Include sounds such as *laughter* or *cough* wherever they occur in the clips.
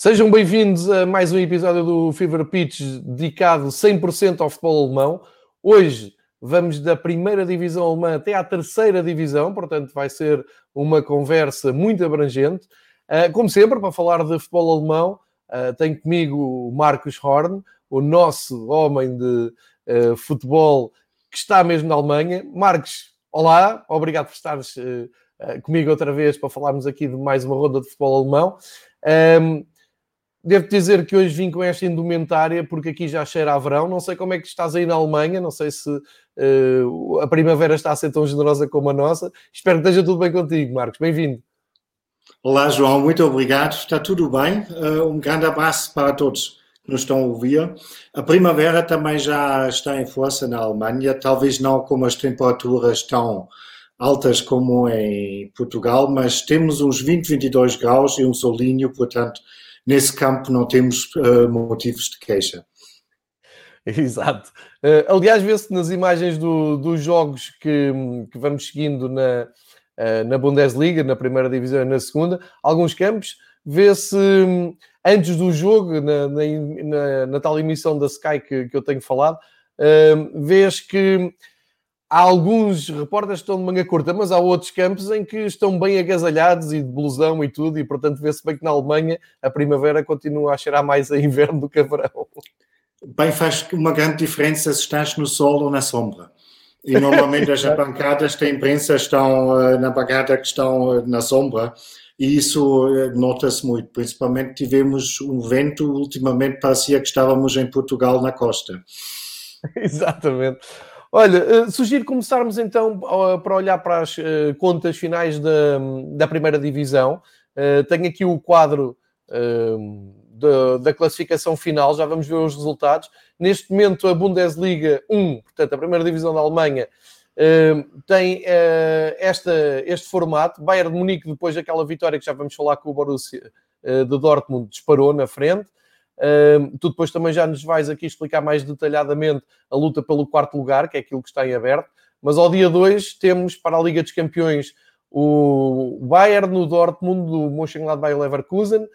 Sejam bem-vindos a mais um episódio do Fever Pitch dedicado 100% ao futebol alemão. Hoje vamos da primeira divisão alemã até à terceira divisão, portanto vai ser uma conversa muito abrangente. Ah, como sempre, para falar de futebol alemão, ah, tenho comigo o Marcos Horn, o nosso homem de ah, futebol que está mesmo na Alemanha. Marcos, olá, obrigado por estares comigo outra vez para falarmos aqui de mais uma ronda de futebol alemão. Devo dizer que hoje vim com esta indumentária porque aqui já cheira a verão. Não sei como é que estás aí na Alemanha, não sei se uh, a primavera está a ser tão generosa como a nossa. Espero que esteja tudo bem contigo, Marcos. Bem-vindo. Olá, João, muito obrigado. Está tudo bem? Uh, um grande abraço para todos que nos estão a ouvir. A primavera também já está em força na Alemanha, talvez não com as temperaturas tão altas como em Portugal, mas temos uns 20, 22 graus e um solinho, portanto nesse campo não temos uh, motivos de queixa. *laughs* Exato. Uh, aliás, vê-se nas imagens do, dos jogos que, que, vamos seguindo na, uh, na Bundesliga, na primeira divisão e na segunda, alguns campos, vê-se um, antes do jogo, na, na, na, tal emissão da Sky que, que eu tenho falado, uh, vês que há alguns repórteres que estão de manga curta, mas há outros campos em que estão bem agasalhados e de blusão e tudo, e portanto vê-se bem que na Alemanha a primavera continua a cheirar mais a inverno do que a verão. Bem, faz uma grande diferença se estás no sol ou na sombra. E normalmente as *laughs* bancadas da imprensa estão eh, na bancada que estão eh, na sombra, e isso eh, nota-se muito. Principalmente tivemos um vento, ultimamente parecia que estávamos em Portugal na costa. *laughs* Exatamente. Olha, eh, sugiro começarmos então para olhar para as eh, contas finais da, da primeira divisão. Eh, tenho aqui o quadro da, da, classificação final, já vamos ver os resultados. Neste momento, a Bundesliga 1, portanto, a primeira divisão da Alemanha, tem esta, este formato. Bayern de Munique, depois daquela vitória que já vamos falar com o Borussia de Dortmund, disparou na frente. Tu depois também já nos vais aqui explicar mais detalhadamente a luta pelo quarto lugar, que é aquilo que está em aberto. Mas ao dia 2 temos para a Liga dos Campeões o Bayern, o Dortmund, o Mönchengladbach e o Leverkusen,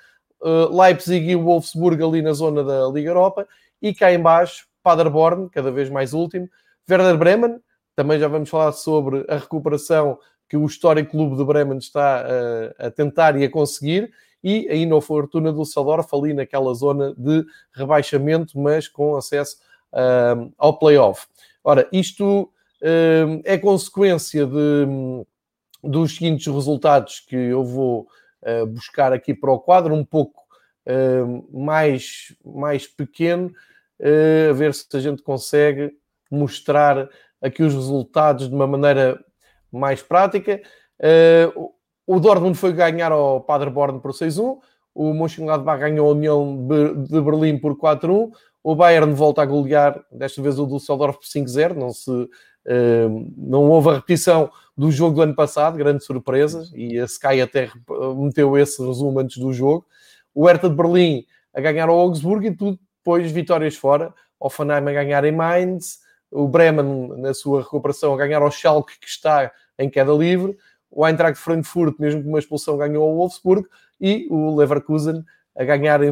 uh, Leipzig e o Wolfsburg ali na zona da Liga Europa e cá embaixo Paderborn, cada vez mais último, Werder Bremen, também já vamos falar sobre a recuperação que o histórico clube de Bremen está uh, a tentar e a conseguir, e o Fortuna do Düsseldorf ali naquela zona de rebaixamento, mas com acesso uh, ao playoff. Ora, isto uh, é consequência de, dos seguintes resultados que eu vou uh, buscar aqui para o quadro, um pouco mais, mais pequeno, a ver se a gente consegue mostrar aqui os resultados de uma maneira mais prática. Uh, o Dortmund foi ganhar ao Paderborn por 6-1. O Mönchengladbach ganhou a União de Berlim por 4-1. O Bayern volta a golear, desta vez o Düsseldorf por 5-0. Não, se, uh, não houve a repetição do jogo do ano passado, grande surpresa. E a Sky até meteu esse resumo antes do jogo. O Hertha de Berlim a ganhar ao Augsburg e tudo depois vitórias fora. Offenheim a ganhar em Mainz. O Bremen, na sua recuperação, a ganhar ao Schalke, que está em queda livre o Eintracht Frankfurt, mesmo com uma expulsão, ganhou ao Wolfsburg e o Leverkusen a ganhar em,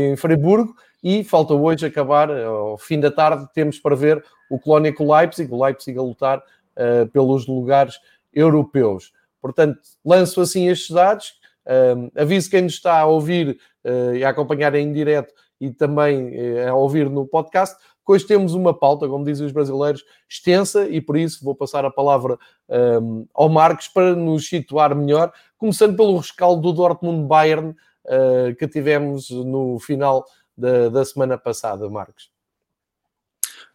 em Freiburgo e falta hoje acabar, ao fim da tarde, temos para ver o Colónia com o Leipzig, o Leipzig a lutar uh, pelos lugares europeus. Portanto, lanço assim estes dados, uh, aviso quem nos está a ouvir uh, e a acompanhar em direto e também a ouvir no podcast, Hoje temos uma pauta, como dizem os brasileiros, extensa e por isso vou passar a palavra um, ao Marcos para nos situar melhor, começando pelo rescaldo do Dortmund-Bayern uh, que tivemos no final da, da semana passada, Marcos.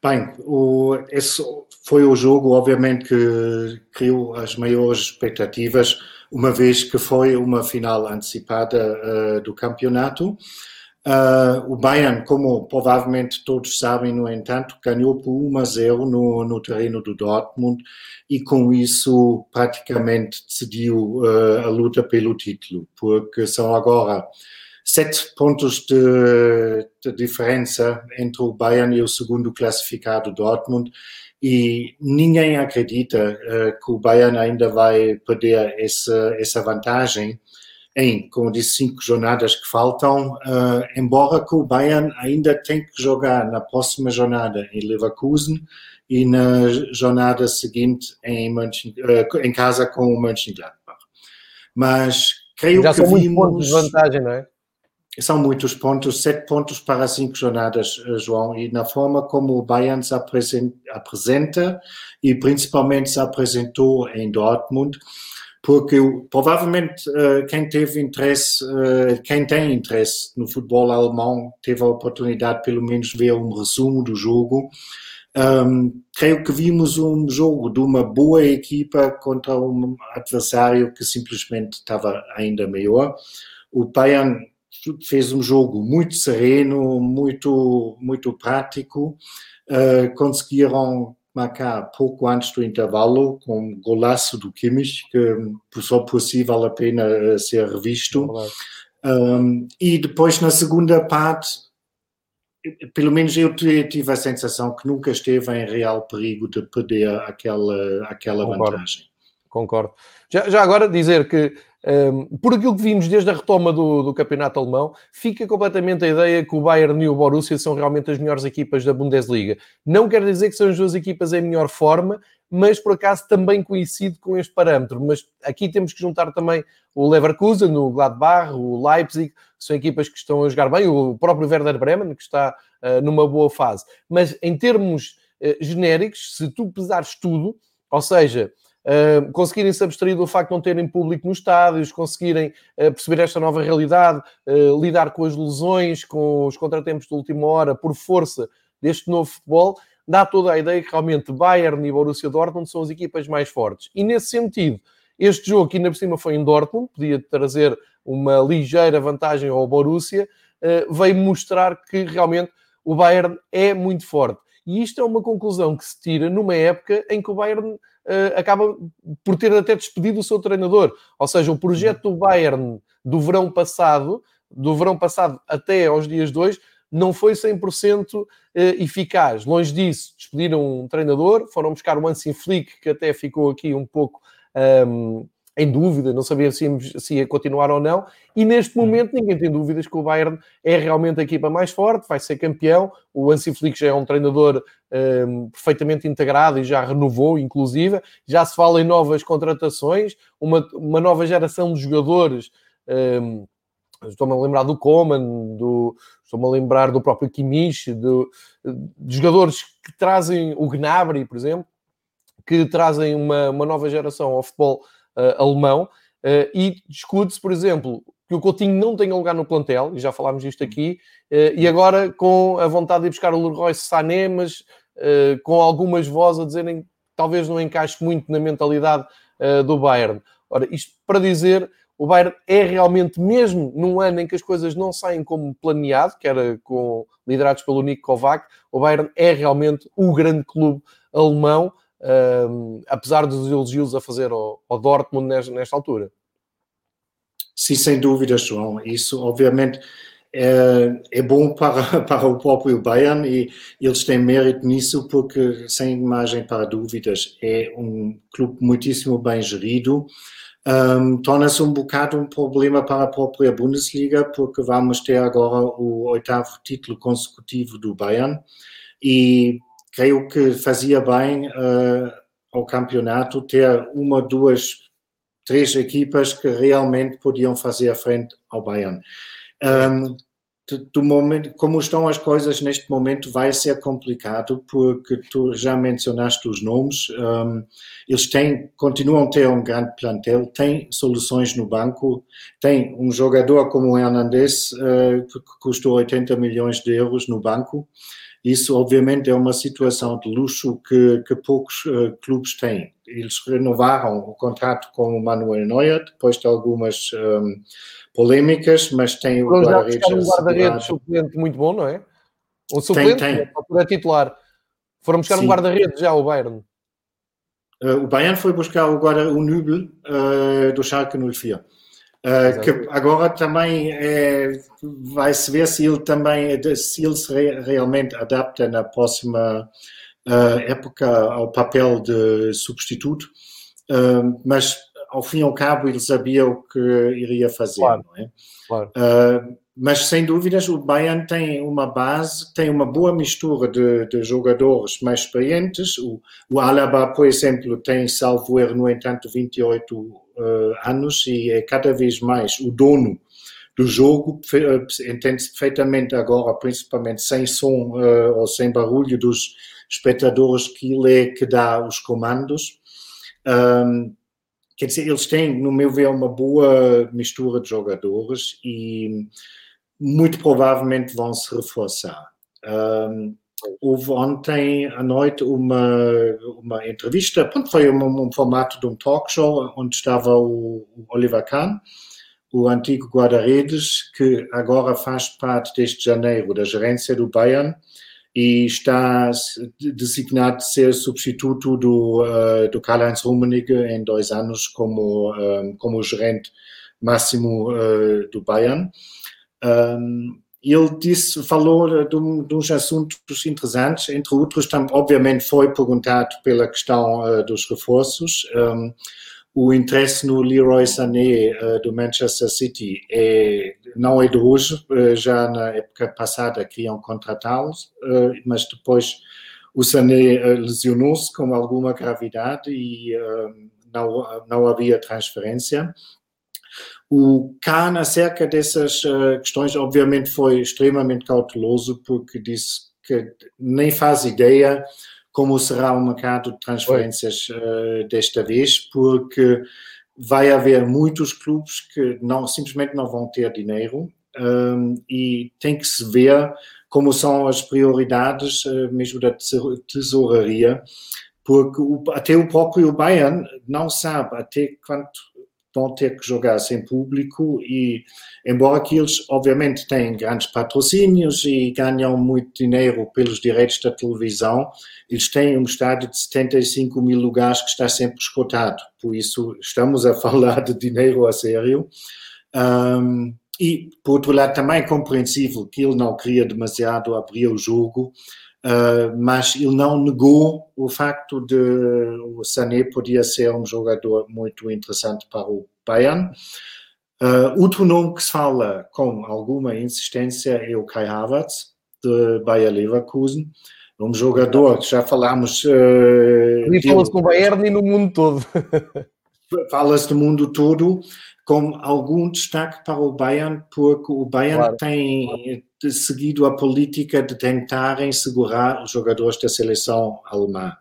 Bem, o, esse foi o jogo, obviamente, que criou as maiores expectativas, uma vez que foi uma final antecipada uh, do campeonato. Uh, o Bayern, como provavelmente todos sabem, no entanto, ganhou por 1 a 0 no, no terreno do Dortmund e com isso praticamente decidiu uh, a luta pelo título, porque são agora sete pontos de, de, diferença entre o Bayern e o segundo classificado Dortmund e ninguém acredita uh, que o Bayern ainda vai perder essa, essa vantagem em, como disse, cinco jornadas que faltam, uh, embora que o Bayern ainda tem que jogar na próxima jornada em Leverkusen e na jornada seguinte em, Mönchen, uh, em casa com o Mönchengladbach. Mas creio Já que são vimos... pontos de vantagem, não é? São muitos pontos, sete pontos para cinco jornadas, eh, João, e na forma como o Bayern se apresenta e principalmente se apresentou em Dortmund, porque provavelmente uh, quem teve interesse, uh, quem tem interesse no futebol alemão, teve a oportunidade pelo menos de ver um resumo do jogo. Um, creio que vimos um jogo de uma boa equipa contra um adversário que simplesmente estava ainda melhor. O Bayern fez um jogo muito sereno, muito, muito prático, uh, conseguiram marcar pouco antes do intervalo, com um golaço do Kimmich, que só por si vale a pena eh, ser revisto. Um, e depois, na segunda parte, pelo menos eu tive a sensação que nunca esteve em real perigo de perder aquela, aquela Concordo. vantagem. Concordo. Já, já agora dizer que um, por aquilo que vimos desde a retoma do, do, campeonato alemão, fica completamente a ideia que o Bayern e o Borussia são realmente as melhores equipas da Bundesliga. Não quer dizer que são as duas equipas em melhor forma, mas por acaso também coincide com este parâmetro. Mas aqui temos que juntar também o Leverkusen, o Gladbach, o Leipzig, que são equipas que estão a jogar bem, o próprio Werder Bremen, que está uh, numa boa fase. Mas em termos uh, genéricos, se tu pesares tudo, ou seja, uh, conseguirem se abstrair do facto de não terem público nos estádios, conseguirem uh, perceber esta nova realidade, uh, lidar com as lesões, com os contratempos de última hora, por força deste novo futebol, dá toda a ideia que realmente Bayern e Borussia Dortmund são as equipas mais fortes. E nesse sentido, este jogo que ainda por cima foi em Dortmund, podia trazer uma ligeira vantagem ao Borussia, veio mostrar que realmente o Bayern é muito forte. E isto é uma conclusão que se tira numa época em que o Bayern acaba por ter até despedido o seu treinador. Ou seja, o projeto do Bayern do verão passado, do verão passado até aos dias de hoje, não foi 100% eh, eficaz. Longe disso, despediram um treinador, foram buscar o Hansi Flick, que até ficou aqui um pouco um, ehm, em dúvida, não sabia se ia, se ia, continuar ou não, e neste uhum. momento ninguém tem dúvidas que o Bayern é realmente a equipa mais forte, vai ser campeão, o Hansi Flick já é um treinador um, perfeitamente integrado e já renovou, inclusive, já se fala em novas contratações, uma, uma nova geração de jogadores, um, estou-me a lembrar do Coman, do, estou-me a lembrar do próprio Kimmich, de, de jogadores que trazem o Gnabry, por exemplo, que trazem uma, uma nova geração ao futebol alemão, uh, e discute-se, por exemplo, que o Coutinho não tenha lugar no plantel, e já falámos disto aqui, uh, e agora com a vontade de buscar o Leroy Sané, mas com algumas vozes a dizerem que talvez não encaixe muito na mentalidade do Bayern. Ora, isto para dizer, o Bayern é realmente, mesmo num ano em que as coisas não saem como planeado, que era com, liderados pelo Nick Kovac, o Bayern é realmente o grande clube alemão um, apesar dos elogios a fazer ao, ao Dortmund nesta, nesta, altura. Sim, sem dúvida, João. Isso, obviamente, é, é, bom *laughs* para, para o próprio Bayern e eles têm mérito nisso porque, sem imagem para dúvidas, é um clube muitíssimo bem gerido. Um, Torna-se um bocado um problema para a própria Bundesliga porque vamos ter agora o oitavo título consecutivo do Bayern e creio que fazia bem uh, ao campeonato ter uma, duas, três equipas que realmente podiam fazer frente ao Bayern. Um, do momento, como estão as coisas neste momento, vai ser complicado, porque tu já mencionaste os nomes. Um, eles têm, continuam a ter um grande plantel, têm soluções no banco, tem um jogador como o Hernandez, uh, que custou 80 milhões de euros no banco. Isso, obviamente, é uma situação de luxo que, que poucos uh, clubes têm. Eles renovaram o contrato com o Manuel Neuer, depois de algumas um, ehm, polémicas, mas tem o guarda-redes. um guarda-redes suplente muito bom, não é? O suplente, tem, tem. para titular. Foram buscar Sim. um guarda-redes já, o Bayern. Uh, o Bayern foi buscar o guarda o Nübel uh, do Schalke 04. Uh, que agora também é, vai-se ver se ele também se ele se re, realmente adapta na próxima uh, época ao papel de substituto. Uh, mas ao fim e ao cabo ele sabia o que iria fazer, claro. não é? Claro. Mas sem dúvidas o Bayern tem uma base, tem uma boa mistura de, de jogadores mais experientes. O, o, Alaba, por exemplo, tem, salvo erro, no entanto, 28 uh, anos e é cada vez mais o dono do jogo, entende-se perfeitamente agora, principalmente sem som uh, ou sem barulho dos espectadores, que ele é que dá os comandos. Um, quer dizer, eles têm, no meu ver, uma boa mistura de jogadores e muito provavelmente vão se reforçar. Um, houve ontem à noite uma, uma entrevista, pronto, foi um, um, formato de um talk show onde estava o, o Oliver Kahn, o antigo guarda-redes, que agora faz parte desde janeiro da gerência do Bayern e está designado de ser substituto do, uh, do Karl-Heinz Rummenigge em dois anos como, um, como gerente máximo uh, do Bayern. Um, ele disse, falou de, um, de, uns assuntos interessantes, entre outros, obviamente foi perguntado pela questão uh, dos reforços. Um, o interesse no Leroy Sané uh, do Manchester City é, não é de hoje, uh, já na época passada queriam contratá-los, mas depois o Sané lesionou-se com alguma gravidade e não, não havia transferência. O Kahn, acerca dessas questões, obviamente foi extremamente cauteloso, porque disse que nem faz ideia como será o mercado de transferências uh, desta vez, porque vai haver muitos clubes que não, simplesmente não vão ter dinheiro um, e tem que se ver como são as prioridades uh, mesmo da tesouraria, porque o, até o próprio Bayern não sabe até quanto vão ter que jogar sem público e, embora que eles obviamente têm grandes patrocínios e ganham muito dinheiro pelos direitos da televisão, eles têm um estádio de 75 mil lugares que está sempre escotado, por isso estamos a *laughs* falar de dinheiro a sério. Um, e, por outro lado, também é compreensível que ele não queria demasiado abrir o jogo, uh, mas ele não negou o facto de o Sané podia ser um jogador muito interessante para o Bayern. Uh, outro nome que se fala com alguma insistência é o Kai Havertz, de Bayer Leverkusen um jogador que já falámos. Uh, e fala-se com o Bayern e no mundo todo. Fala-se do mundo todo, com algum destaque para o Bayern, porque o Bayern claro. tem seguido a política de tentarem segurar os jogadores da seleção alemã.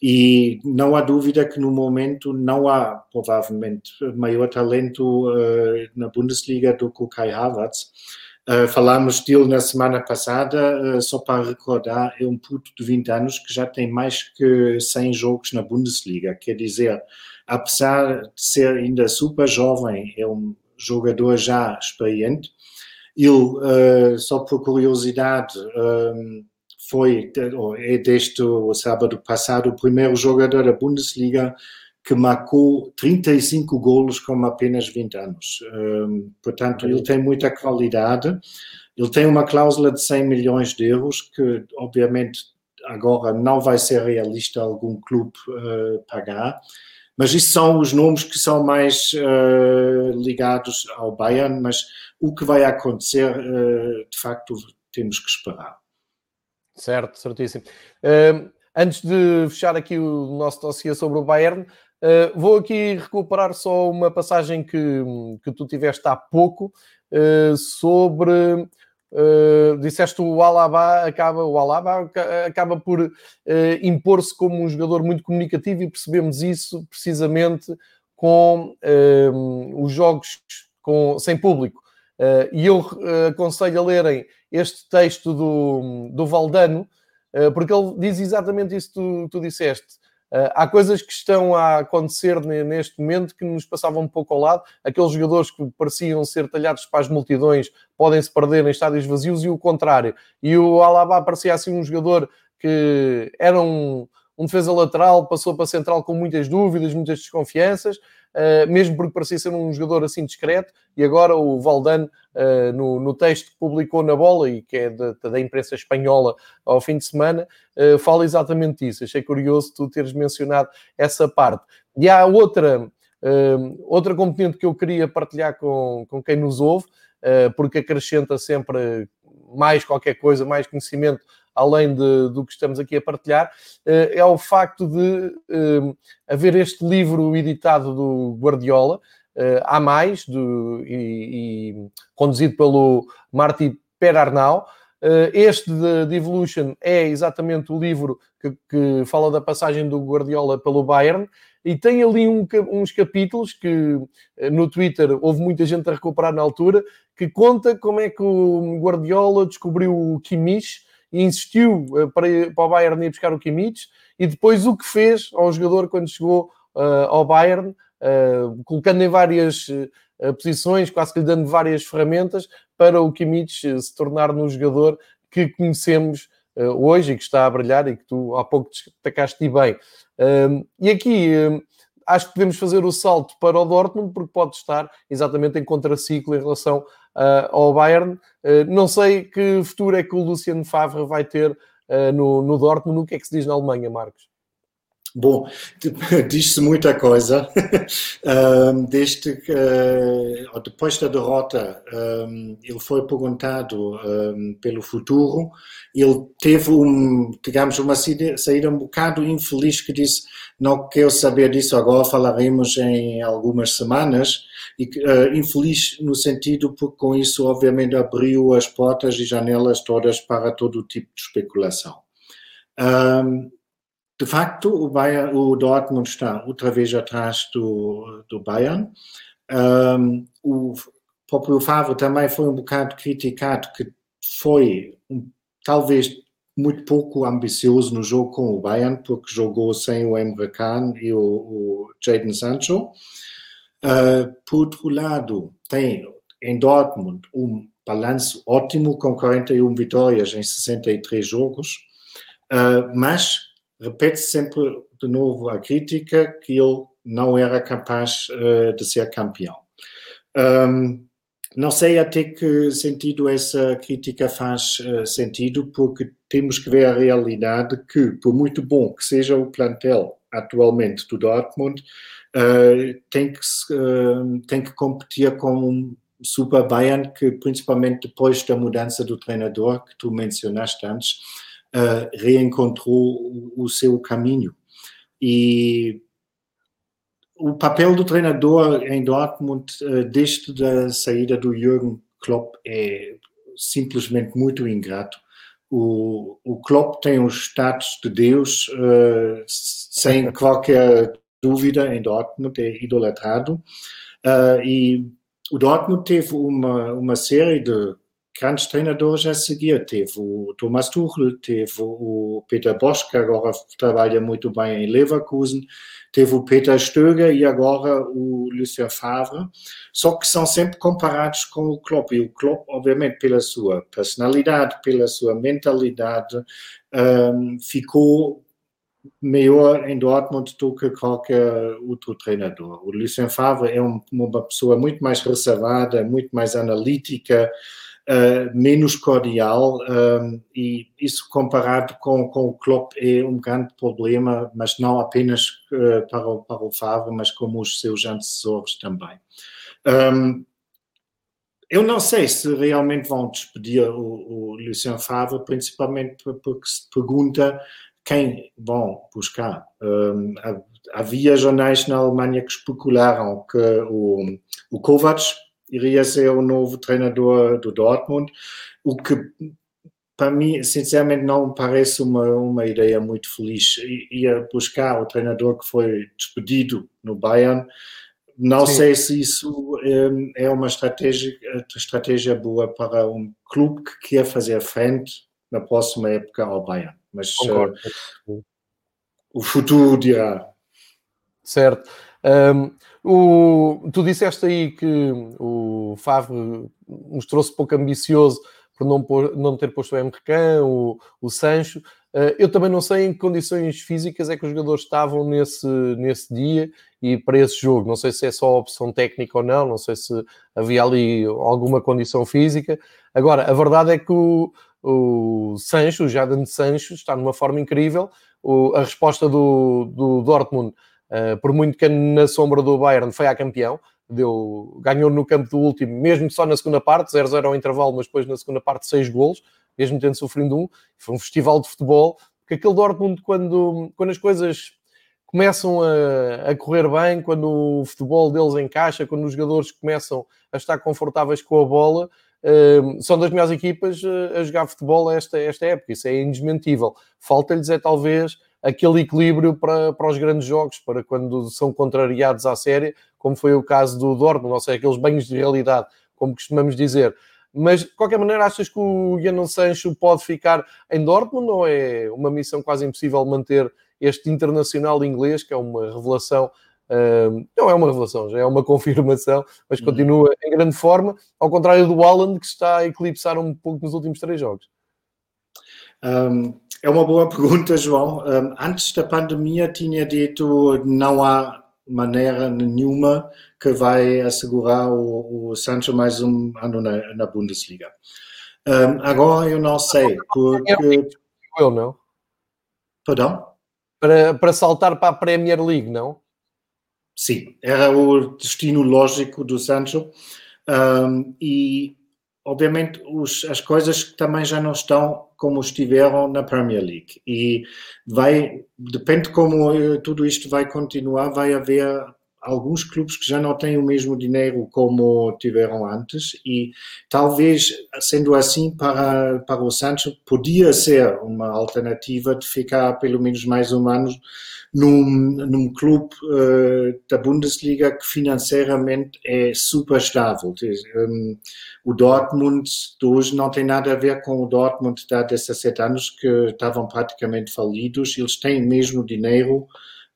E não há dúvida que no momento não há provavelmente maior talento uh, na Bundesliga do que o Kai Havertz Uh, falámos dele na semana passada, uh, só para recordar, é um puto de 20 anos que já tem mais que 100 jogos na Bundesliga. Quer dizer, apesar de ser ainda super jovem, é um jogador já experiente. Ele, uh, só por curiosidade, um, foi, é desde o sábado passado, o primeiro jogador da Bundesliga que marcou 35 golos com apenas 20 anos. Um, portanto, ele tem muita qualidade. Ele tem uma cláusula de 100 milhões de euros que, obviamente, agora não vai ser realista algum clube uh, pagar. Mas isso são os nomes que são mais uh, ligados ao Bayern, mas o que vai acontecer, uh, de facto, temos que esperar. Certo, certíssimo. antes de fechar aqui o nosso dossiê sobre o Bayern, Uh, vou aqui recuperar só uma passagem que, que tu tiveste há pouco uh, sobre. Uh, disseste o Alaba acaba, o Alaba acaba por impor-se como um jogador muito comunicativo e percebemos isso precisamente com os jogos com, sem público. e eu aconselho a lerem este texto do, do Valdano, porque ele diz exatamente isso que tu, tu disseste Uh, há coisas que estão a acontecer neste momento que nos passavam um pouco ao lado. Aqueles jogadores que pareciam ser talhados para as multidões podem se perder em estádios vazios e o contrário. E o Alaba parecia assim um jogador que era um, um defesa lateral, passou para central com muitas dúvidas, muitas desconfianças mesmo porque parecia ser um jogador assim discreto, e agora o Valdano, uh, no, no, texto que publicou na bola, e que é da, da imprensa espanhola ao fim de semana, uh, fala exatamente isso. Achei curioso tu teres mencionado essa parte. E há outra outra componente que eu queria partilhar com, com quem nos ouve, porque acrescenta sempre mais qualquer coisa, mais conhecimento, além de, do que estamos aqui a partilhar, uh, é o facto de haver este livro editado do Guardiola, há mais, do, e, e, conduzido pelo Marty Perarnau, eh, este de, Evolution é exatamente o livro que, que, fala da passagem do Guardiola pelo Bayern e tem ali um, uns capítulos que eh, no Twitter houve muita gente a recuperar na altura que conta como é que o Guardiola descobriu o Kimmich e insistiu eh, para, para o Bayern ir buscar o Kimmich e depois o que fez ao jogador quando chegou uh, ao Bayern, uh, colocando em várias posições, quase que lhe dando várias ferramentas para o Kimmich se tornar no jogador que conhecemos uh, hoje e que está a brilhar e que tu há pouco destacaste bem. Uh, e aqui uh, acho que devemos fazer o salto para o Dortmund porque pode estar exatamente em contraciclo em relação ao Bayern. não sei que futuro é que o Luciano Favre vai ter no, no Dortmund. O que é que se diz na Alemanha, Marcos? Bom, *laughs* diz-se muita coisa. *laughs* Desde uh, depois da derrota, ele foi perguntado pelo futuro. Ele teve, um, digamos, uma saída um bocado infeliz que disse: Não quero saber disso agora, falaremos em algumas semanas. E, uh, infeliz no sentido porque com isso, obviamente, abriu as portas e janelas todas para todo tipo de especulação. Um, de facto, o, Bayern, o Dortmund está outra vez atrás do, do Bayern. Um, o próprio Favre também foi um bocado criticado que foi um, talvez muito pouco ambicioso no jogo com o Bayern, porque jogou sem o Emre Can e o, o Jadon Sancho. Uh, por outro lado, tem em Dortmund um balanço ótimo com 41 vitórias em 63 jogos, uh, mas repete sempre de novo a crítica que ele não era capaz uh, de ser campeão. Um, não sei até que sentido essa crítica faz uh, sentido, porque temos que ver a realidade que, por muito bom que seja o plantel atualmente do Dortmund, uh, tem, que, tem que competir com um Super Bayern que, principalmente depois da mudança do treinador que tu mencionaste antes, uh, reencontrou o, o seu caminho. E o papel do treinador em Dortmund, uh, desde a saída do Jürgen Klopp, é simplesmente muito ingrato. O, o Klopp tem o status de Deus, uh, sem *laughs* qualquer dúvida, em Dortmund, é idolatrado. Uh, e o Dortmund teve uma, uma série de grandes treinadores a seguir. Teve o Thomas Tuchel, teve o Peter Bosch, que agora trabalha muito bem em Leverkusen, teve o Peter Stöger e agora o Lucien Favre, só que são sempre comparados com o Klopp. E o Klopp, obviamente, pela sua personalidade, pela sua mentalidade, um, ficou melhor em Dortmund do que qualquer outro treinador. O Lucien Favre é um, uma pessoa muito mais reservada, muito mais analítica, uh, menos cordial um, e isso comparado com, com o Klopp é um grande problema, mas não apenas uh, para, o, para o Favre, mas como os seus antecessores também. Um, eu não sei se realmente vão despedir o, o Lucien Favre, principalmente porque se pergunta quem vão buscar. Um, havia jornais na Alemanha que especularam que o, o Kovac iria ser o novo treinador do Dortmund, o que para mim, sinceramente, não parece uma, uma ideia muito feliz. Ia buscar o treinador que foi despedido no Bayern. Não Sim. sei se isso é, é uma estratégia, estratégia boa para um clube que quer fazer frente na próxima época ao Bayern. Mas uh, o futuro dirá. Certo. Um, o, tu disseste aí que o Favre mostrou-se pouco ambicioso por não, não ter posto o Emrecan, o, o Sancho. Uh, eu também não sei em que condições físicas é que os jogadores estavam nesse, nesse dia e para esse jogo. Não sei se é só opção técnica ou não, não sei se havia ali alguma condição física. Agora, a verdade é que o, o Sancho, o Jadon Sancho, está numa forma incrível. O, a resposta do, do Dortmund uh, por muito que na sombra do Bayern foi a campeão, deu, ganhou no campo do último, mesmo só na segunda parte, 0-0 ao intervalo, mas depois na segunda parte 6 golos, mesmo tendo sofrido um. Foi um festival de futebol, porque aquele Dortmund, quando, quando as coisas começam a, a, correr bem, quando o futebol deles encaixa, quando os jogadores começam a estar confortáveis com a bola, uh, são das melhores equipas uh, a jogar futebol esta, esta época. Isso é indesmentível. Falta-lhes é talvez aquele equilíbrio para, para os grandes jogos, para quando são contrariados à série, como foi o caso do Dortmund, ou seja, aqueles banhos de realidade, como costumamos dizer. Mas, de qualquer maneira, achas que o Jadon Sancho pode ficar em Dortmund ou é uma missão quase impossível manter este internacional inglês, que é uma revelação, uh, não é uma revelação, já é uma *laughs* confirmação, mas uhum. continua em grande forma, ao contrário do Haaland, que está a eclipsar um pouco nos últimos três jogos. É uma boa *laughs* pergunta, João. Antes da pandemia tinha dito não há maneira nenhuma que vai assegurar o, o Sancho mais um ano na, na Bundesliga. Um, agora eu não sei, porque... Eu não. Perdão? para, para saltar para a Premier League, não? Sim, era o destino lógico do Sancho um, e obviamente os, as coisas também já não estão como estiveram na Premier League. E vai depende como eh, tudo isto vai continuar vai haver alguns clubes que já não têm o mesmo dinheiro como tiveram antes e talvez, sendo assim, para, para o Sancho, podia ser uma alternativa de ficar pelo menos mais um ano num, num clube uh, da Bundesliga que financeiramente é super estável. Um, o Dortmund de hoje não tem nada a ver com o Dortmund de há 17 anos que estavam praticamente falidos, eles têm mesmo dinheiro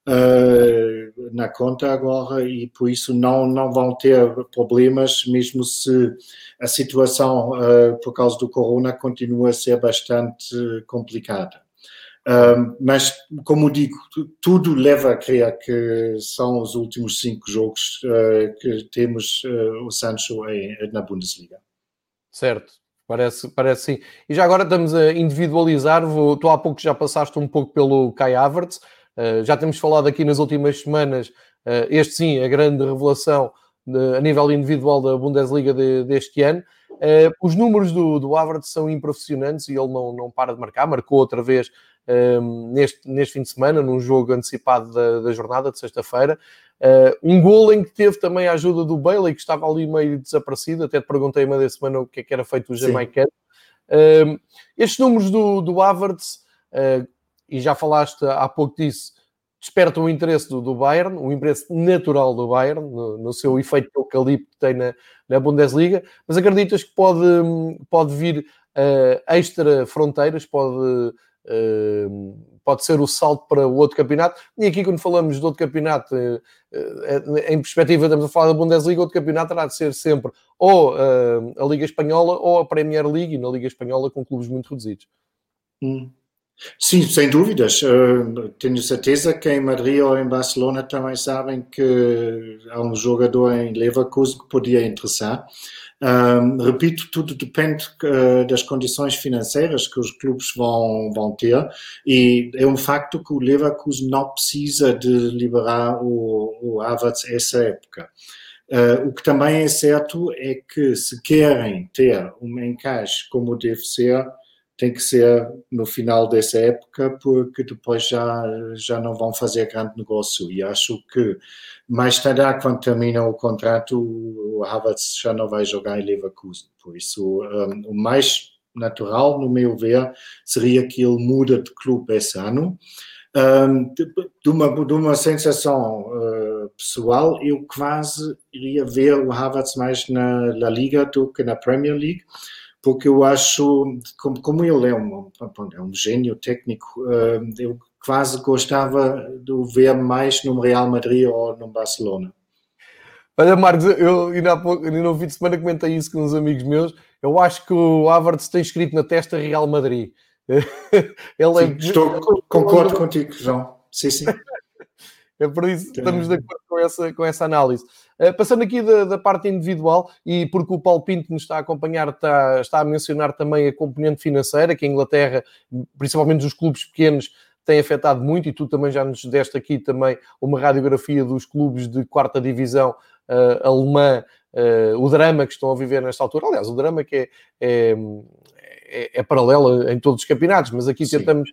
uh, na conta agora e por isso não, não vão ter problemas, mesmo se a situação uh, por causa do corona continua a ser bastante complicada. Uh, mas, como digo, tudo leva a crer que são os últimos cinco jogos que temos o Sancho em, na Bundesliga. Certo. Parece, parece sim. E já agora estamos a individualizar. Vou, tu há pouco já passaste um pouco pelo Kai Havertz. Eh, já temos falado aqui nas últimas semanas, uh, este sim, a grande revelação de, a nível individual da Bundesliga de, deste ano. Uh, os números do, do Havertz são impressionantes e ele não, não para de marcar. Marcou outra vez um, neste, neste fim de semana, num jogo antecipado da, da jornada de sexta-feira. Uh, um gol em que teve também a ajuda do Bailey, que estava ali meio desaparecido. Até te perguntei uma da semana o que é que era feito o jamaicano. Uh, estes números do, do Havertz, e já falaste há pouco disso, desperta o interesse do, do Bayern, o interesse natural do Bayern, no, no seu efeito eucalipto que tem na, na, Bundesliga, mas acreditas que pode, pode vir uh, extra fronteiras, pode, uh, pode ser o salto para o outro campeonato. E aqui, quando falamos de outro campeonato, uh, em perspectiva, estamos a falar da Bundesliga, outro campeonato terá de ser sempre ou a Liga Espanhola ou a Premier League, e na Liga Espanhola com clubes muito reduzidos. Hum. Sim, sem dúvidas. Uh, tenho certeza que em Madrid ou em Barcelona também sabem que há um jogador em Leverkusen que podia interessar. Uh, repito, tudo depende uh, das condições financeiras que os clubes vão, vão ter e é um facto que o Leverkusen não precisa de liberar o, o Havertz essa época. Uh, o que também é certo é que se querem ter um encaixe como deve ser, tem que ser no final dessa época, porque depois já, já não vão fazer grande negócio. E acho que mais tarde, quando termina o contrato, o Havertz já não vai jogar em Leverkusen. Por isso, um, o mais natural, no meu ver, seria que ele muda de clube esse ano. Um, de, de, uma, de uma sensação uh, pessoal, eu quase iria ver o Havertz mais na La Liga do que na Premier League porque eu acho, como, como ele é um, é um gênio técnico, eh, eu quase gostava de o ver mais no Real Madrid ou no Barcelona. Olha, Marcos, eu ainda, há pouco, ainda no fim de semana comentei isso com uns amigos meus. Eu acho que o Havertz tem escrito na testa Real Madrid. *laughs* Ele sim, é... estou, concordo contigo, João. Sim, sim. *laughs* É por isso que estamos de acordo com essa, com essa análise. Uh, passando aqui da, da, parte individual, e porque o Paulo Pinto nos está a acompanhar, está, está a mencionar também a componente financeira, que a Inglaterra, principalmente os clubes pequenos, tem afetado muito, e tu também já nos deste aqui também uma radiografia dos clubes de quarta divisão uh, alemã, uh, o drama que estão a viver nesta altura. Aliás, o drama que é, é, é, é paralelo em todos os campeonatos, mas aqui Sim. tentamos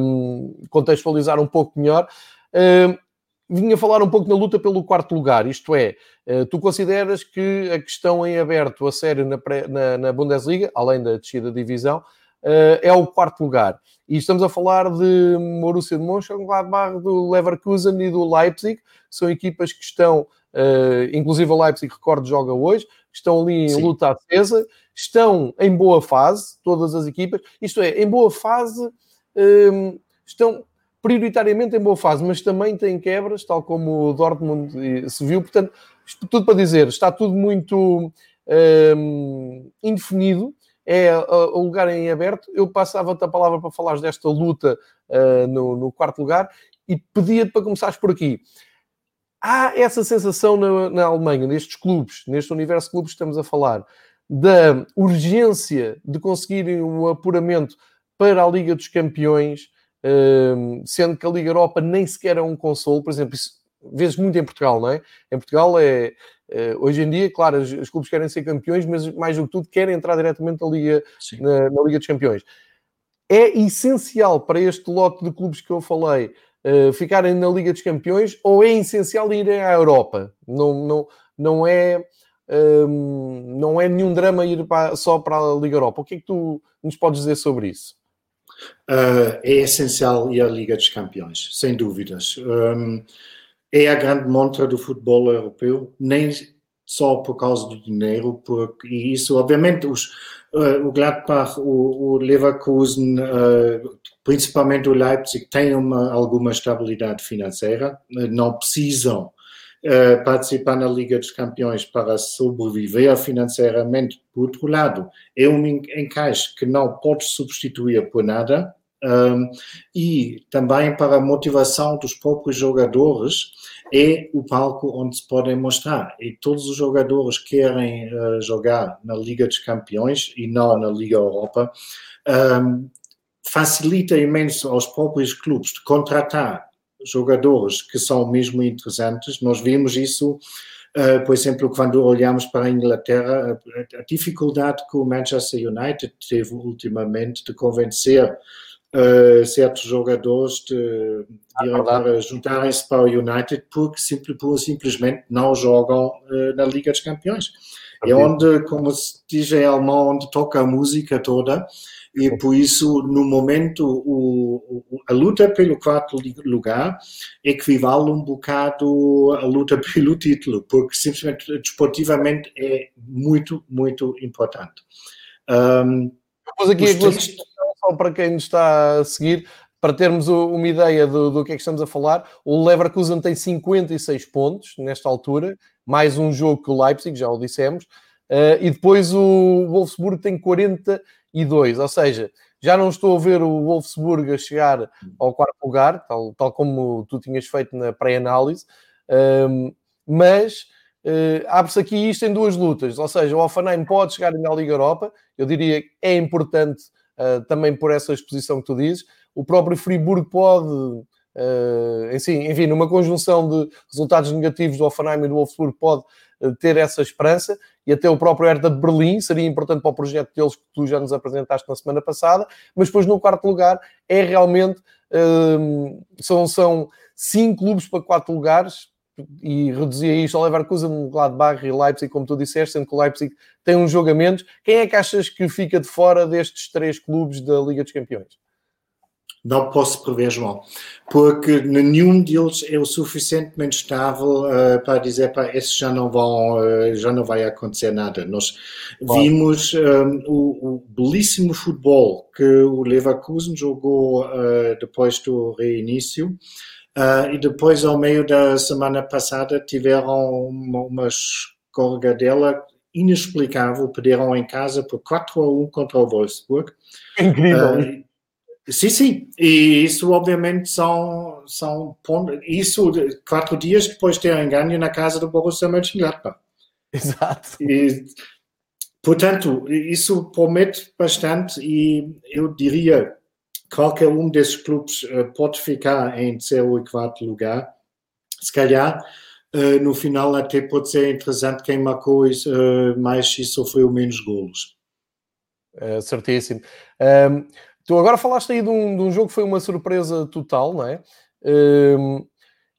um, contextualizar um pouco melhor. Um, vinha falar um pouco na luta pelo quarto lugar, isto é, tu consideras que a questão em aberto a sério na, na, na Bundesliga, além da descida da divisão, é o quarto lugar. E estamos a falar de Borussia de Mönchengladbach, do Leverkusen e do Leipzig, são equipas que estão, inclusive o Leipzig, recordo, joga hoje, estão ali em Sim. luta acesa, estão em boa fase, todas as equipas, isto é, em boa fase, estão prioritariamente em boa fase, mas também tem quebras, tal como o Dortmund se viu. Portanto, tudo para dizer, está tudo muito um, indefinido, é o lugar em aberto. Eu passava-te a palavra para falares desta luta uh, no, no, quarto lugar e pedia-te para começares por aqui. Há essa sensação na, na Alemanha, nestes clubes, neste universo de clubes que estamos a falar, da urgência de conseguirem um apuramento para a Liga dos Campeões, sendo que a Liga Europa nem sequer é um consolo, por exemplo, isso vezes muito em Portugal, não é? Em Portugal é, é hoje em dia, claro, os, os, clubes querem ser campeões, mas mais do que tudo querem entrar diretamente na Liga, na, na, Liga dos Campeões. É essencial para este lote de clubes que eu falei uh, ficarem na Liga dos Campeões ou é essencial irem à Europa? Não, não, não é. Um, não é nenhum drama ir para, só para a Liga Europa. O que é que tu nos podes dizer sobre isso? Uh, é essencial ir à Liga dos Campeões, sem dúvidas. Um, é a grande montra do futebol europeu, nem só por causa do dinheiro, porque e isso, obviamente, os, uh, o Gladbach, o, o Leverkusen, uh, principalmente o Leipzig, têm uma, alguma estabilidade financeira, não precisam uh, participar na Liga dos Campeões para sobreviver financeiramente. Por outro lado, é um encaixe que não pode substituir por nada. Um, e também para a motivação dos próprios jogadores é o palco onde se podem mostrar. E todos os jogadores querem uh, jogar na Liga dos Campeões e não na Liga Europa. Um, facilita imenso aos próprios clubes de contratar jogadores que são mesmo interessantes. Nós vimos isso, uh, por exemplo, quando olhamos para a Inglaterra, a, dificuldade que o Manchester United teve ultimamente de convencer uh, certos jogadores de, de ah, juntarem-se para o United porque simples, simplesmente não jogam uh, na Liga dos Campeões. É onde, como se diz em alemão, onde toca a música toda e por isso, no momento, o, a luta pelo quarto lugar equivale um bocado à luta *laughs* pelo título, porque simplesmente desportivamente é muito, muito importante. Um, Pus aqui a textos... só para quem nos está a seguir, para termos uma ideia do, do que é que estamos a falar, o Leverkusen tem 56 pontos nesta altura, mais um jogo que o Leipzig, já o dissemos, uh, e depois o Wolfsburg tem 40 e 2. Ou seja, já não estou a ver o Wolfsburg a chegar ao quarto lugar, tal, tal como tu tinhas feito na pré-análise, um, mas uh, abre-se aqui isto em duas lutas. Ou seja, o Offenheim pode chegar na Liga Europa, eu diria que é importante uh, também por essa exposição que tu dizes. O próprio Friburgo pode. Uh, enfim, numa conjunção de resultados negativos do Offenheim e do Wolfsburg pode ter essa esperança e até o próprio Hertha de Berlim seria importante para o projeto deles que tu já nos apresentaste na semana passada, mas depois no quarto lugar é realmente hum, são, são cinco clubes para quatro lugares e reduzia isto ao Leverkusen, Gladbach e Leipzig, como tu disseste, sendo que o Leipzig tem um menos. Quem é que achas que fica de fora destes três clubes da Liga dos Campeões? Não posso prever, João, porque nenhum deles é o suficientemente estável uh, para dizer para esses já não vão, uh, já não vai acontecer nada. Nós vimos um, eh, o, o, belíssimo futebol que o Leverkusen jogou uh, depois do reinício. e depois, ao meio da semana passada, tiveram uma, uma escorregadela inexplicável, perderam em casa por 4 a 1 contra o Wolfsburg. Incrível. Sim, sim, e isso obviamente são, são pontos, isso quatro dias depois de terem ganho na casa do Borussia Mönchengladbach. Exato. E, portanto, isso promete bastante e eu diria, qualquer um desses clubes uh, pode ficar em terceiro e quarto lugar. Se calhar, uh, no final, até pode ser interessante quem marcou uh, mais e sofreu menos golos. É, certíssimo. Um, tu agora falaste aí de um, de um, jogo que foi uma surpresa total, não é? Um,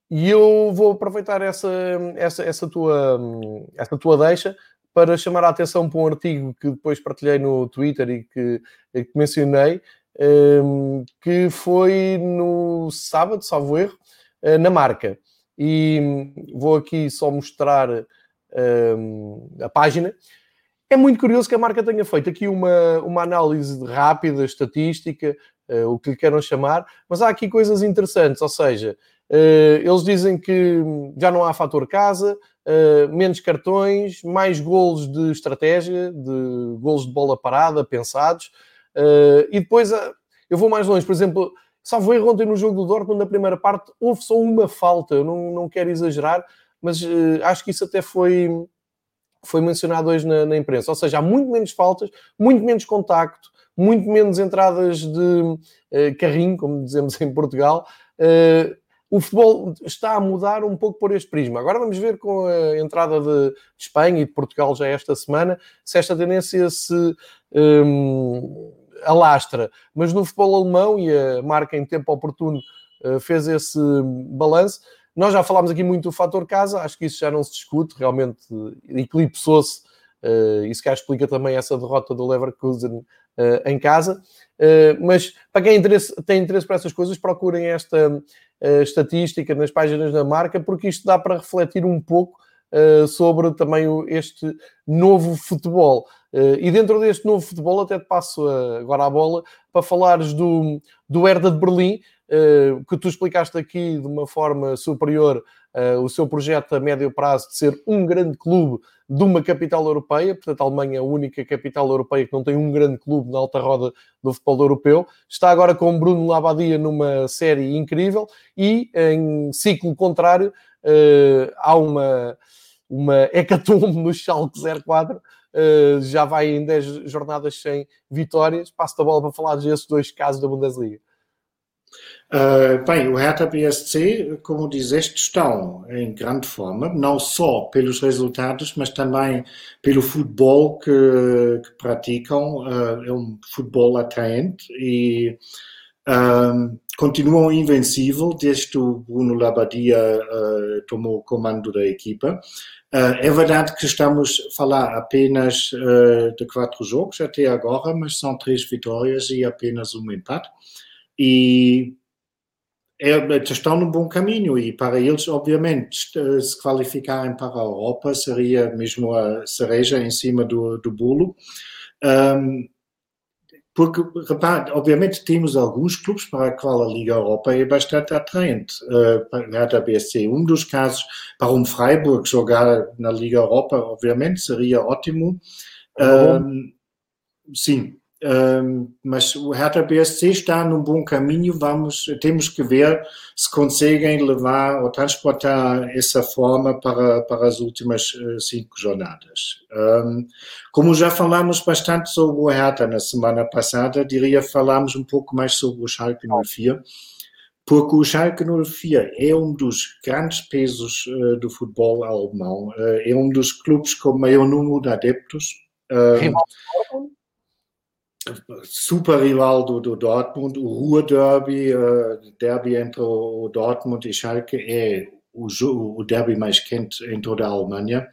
e eu vou aproveitar essa, essa, essa, tua, essa tua deixa para chamar a atenção para um artigo que depois partilhei no Twitter e que, que mencionei, um, que foi no sábado, salvo erro, uh, na marca. E vou aqui só mostrar um, a página. É muito curioso que a marca tenha feito aqui uma, uma análise rápida, estatística, uh, o que lhe queiram chamar, mas há aqui coisas interessantes, ou seja, uh, eles dizem que já não há fator casa, uh, menos cartões, mais golos de estratégia, de golos de bola parada, pensados, e depois eu vou mais longe, por exemplo, salvo erro ontem no jogo do Dortmund, na primeira parte, houve só uma falta, eu não, não quero exagerar, mas acho que isso até foi foi mencionado hoje na, na, imprensa. Ou seja, há muito menos faltas, muito menos contacto, muito menos entradas de uh, carrinho, como dizemos em Portugal. Uh, o futebol está a mudar um pouco por este prisma. Agora vamos ver com a entrada de Espanha e de Portugal já esta semana se esta tendência se um, alastra. Mas no futebol alemão, e a marca em tempo oportuno uh, fez esse balanço, nós já falámos aqui muito do fator casa, acho que isso já não se discute, realmente eclipsou-se, uh, isso que explica também essa derrota do Leverkusen uh, em casa. Uh, mas para quem interesse, tem interesse por essas coisas, procurem esta uh, estatística nas páginas da marca, porque isto dá para refletir um pouco sobre também o, este novo futebol. e dentro deste novo futebol, até te passo agora a bola para falares do, do Herda de Berlim, que tu explicaste aqui de uma forma superior uh, o seu projeto a médio prazo de ser um grande clube de uma capital europeia, portanto a Alemanha é a única capital europeia que não tem um grande clube na alta roda do futebol europeu. Está agora com Bruno Labadia numa série incrível e em ciclo contrário uh, há uma, uma hecatombe no Schalke 04 Uh, já vai em 10 jornadas sem vitórias. Passo a bola para falar desses dois casos da Bundesliga. Uh, bem, o Hertha BSC, como dizeste, estão em grande forma, não só pelos resultados, mas também pelo futebol que, que praticam. Uh, é um futebol atraente e uh, continuam invencível desde que o Bruno Labadia tomou o comando da equipa. é verdade que estamos a falar apenas de quatro jogos até agora, mas são três vitórias e apenas um empate. E é, estão no bom caminho e para eles, obviamente, se qualificarem para a Europa seria mesmo a cereja em cima do, do bolo. Um, porque, repare, obviamente temos alguns clubes para a qual a Liga Europa é bastante atraente. Uh, para a BSC, um dos casos para um Freiburg jogar na Liga Europa, obviamente, seria ótimo. Um, sim, mas o Hertha BSC está num bom caminho. Vamos, temos que ver se conseguem levar ou transportar essa forma para, para as últimas uh, cinco jornadas. Um, como já falamos bastante sobre o Hertha na semana passada, diria falamos um pouco mais sobre o Schalke 04, porque o Schalke 04 é um dos grandes pesos uh, do futebol alemão, uh, é um dos clubes com maior número de adeptos. Um, super rival do, do Dortmund, o Ruhr Derby, uh, derby entre o Dortmund e Schalke é o, o derby mais quente em toda a Alemanha,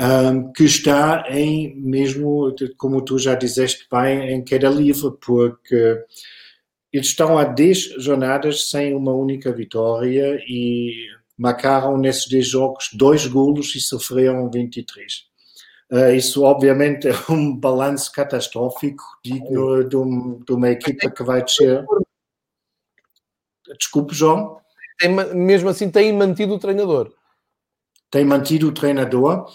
um, que está em mesmo, como tu já disseste bem, em queda livre, porque eles estão há 10 jornadas sem uma única vitória e marcaram nesses 10 jogos dois golos e sofreram 23. Uh, isso, obviamente, é um balanço catastrófico digno de, um, de, uma equipa que vai descer. Desculpe, João. Tem, mesmo assim, tem mantido o treinador. Tem mantido o treinador.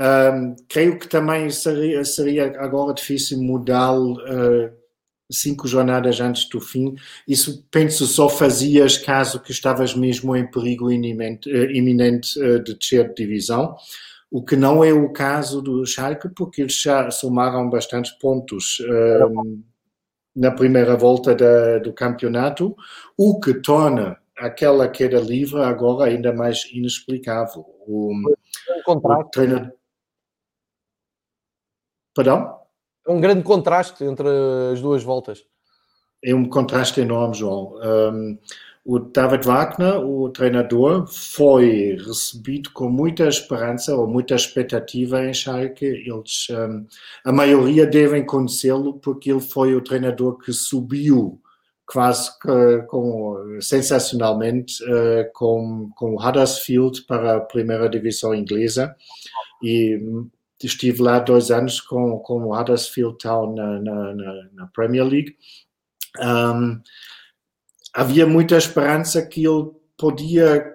Um, creio que também seria, seria agora difícil mudá-lo uh, cinco jornadas antes do fim. Isso, penso, só fazias caso que estavas mesmo em perigo iminente, uh, iminente de descer de divisão o que não é o caso do Schalke, porque eles já somaram bastantes pontos. Um, na primeira volta da, do campeonato, o que torna aquela queda livre agora ainda mais inexplicável. O, um treinador... Perdão? É um grande contraste entre as duas voltas. É um contraste enorme, João. Um, o David Wagner, o treinador, foi recebido com muita esperança ou muita expectativa em Schalke. Eles, um, a maioria devem conhecê-lo porque ele foi o treinador que subiu quase que, com, sensacionalmente uh, com, com Huddersfield para a primeira divisão inglesa e estive lá dois anos com, com o Huddersfield Town na, na, na Premier League. Um, havia muita esperança que ele podia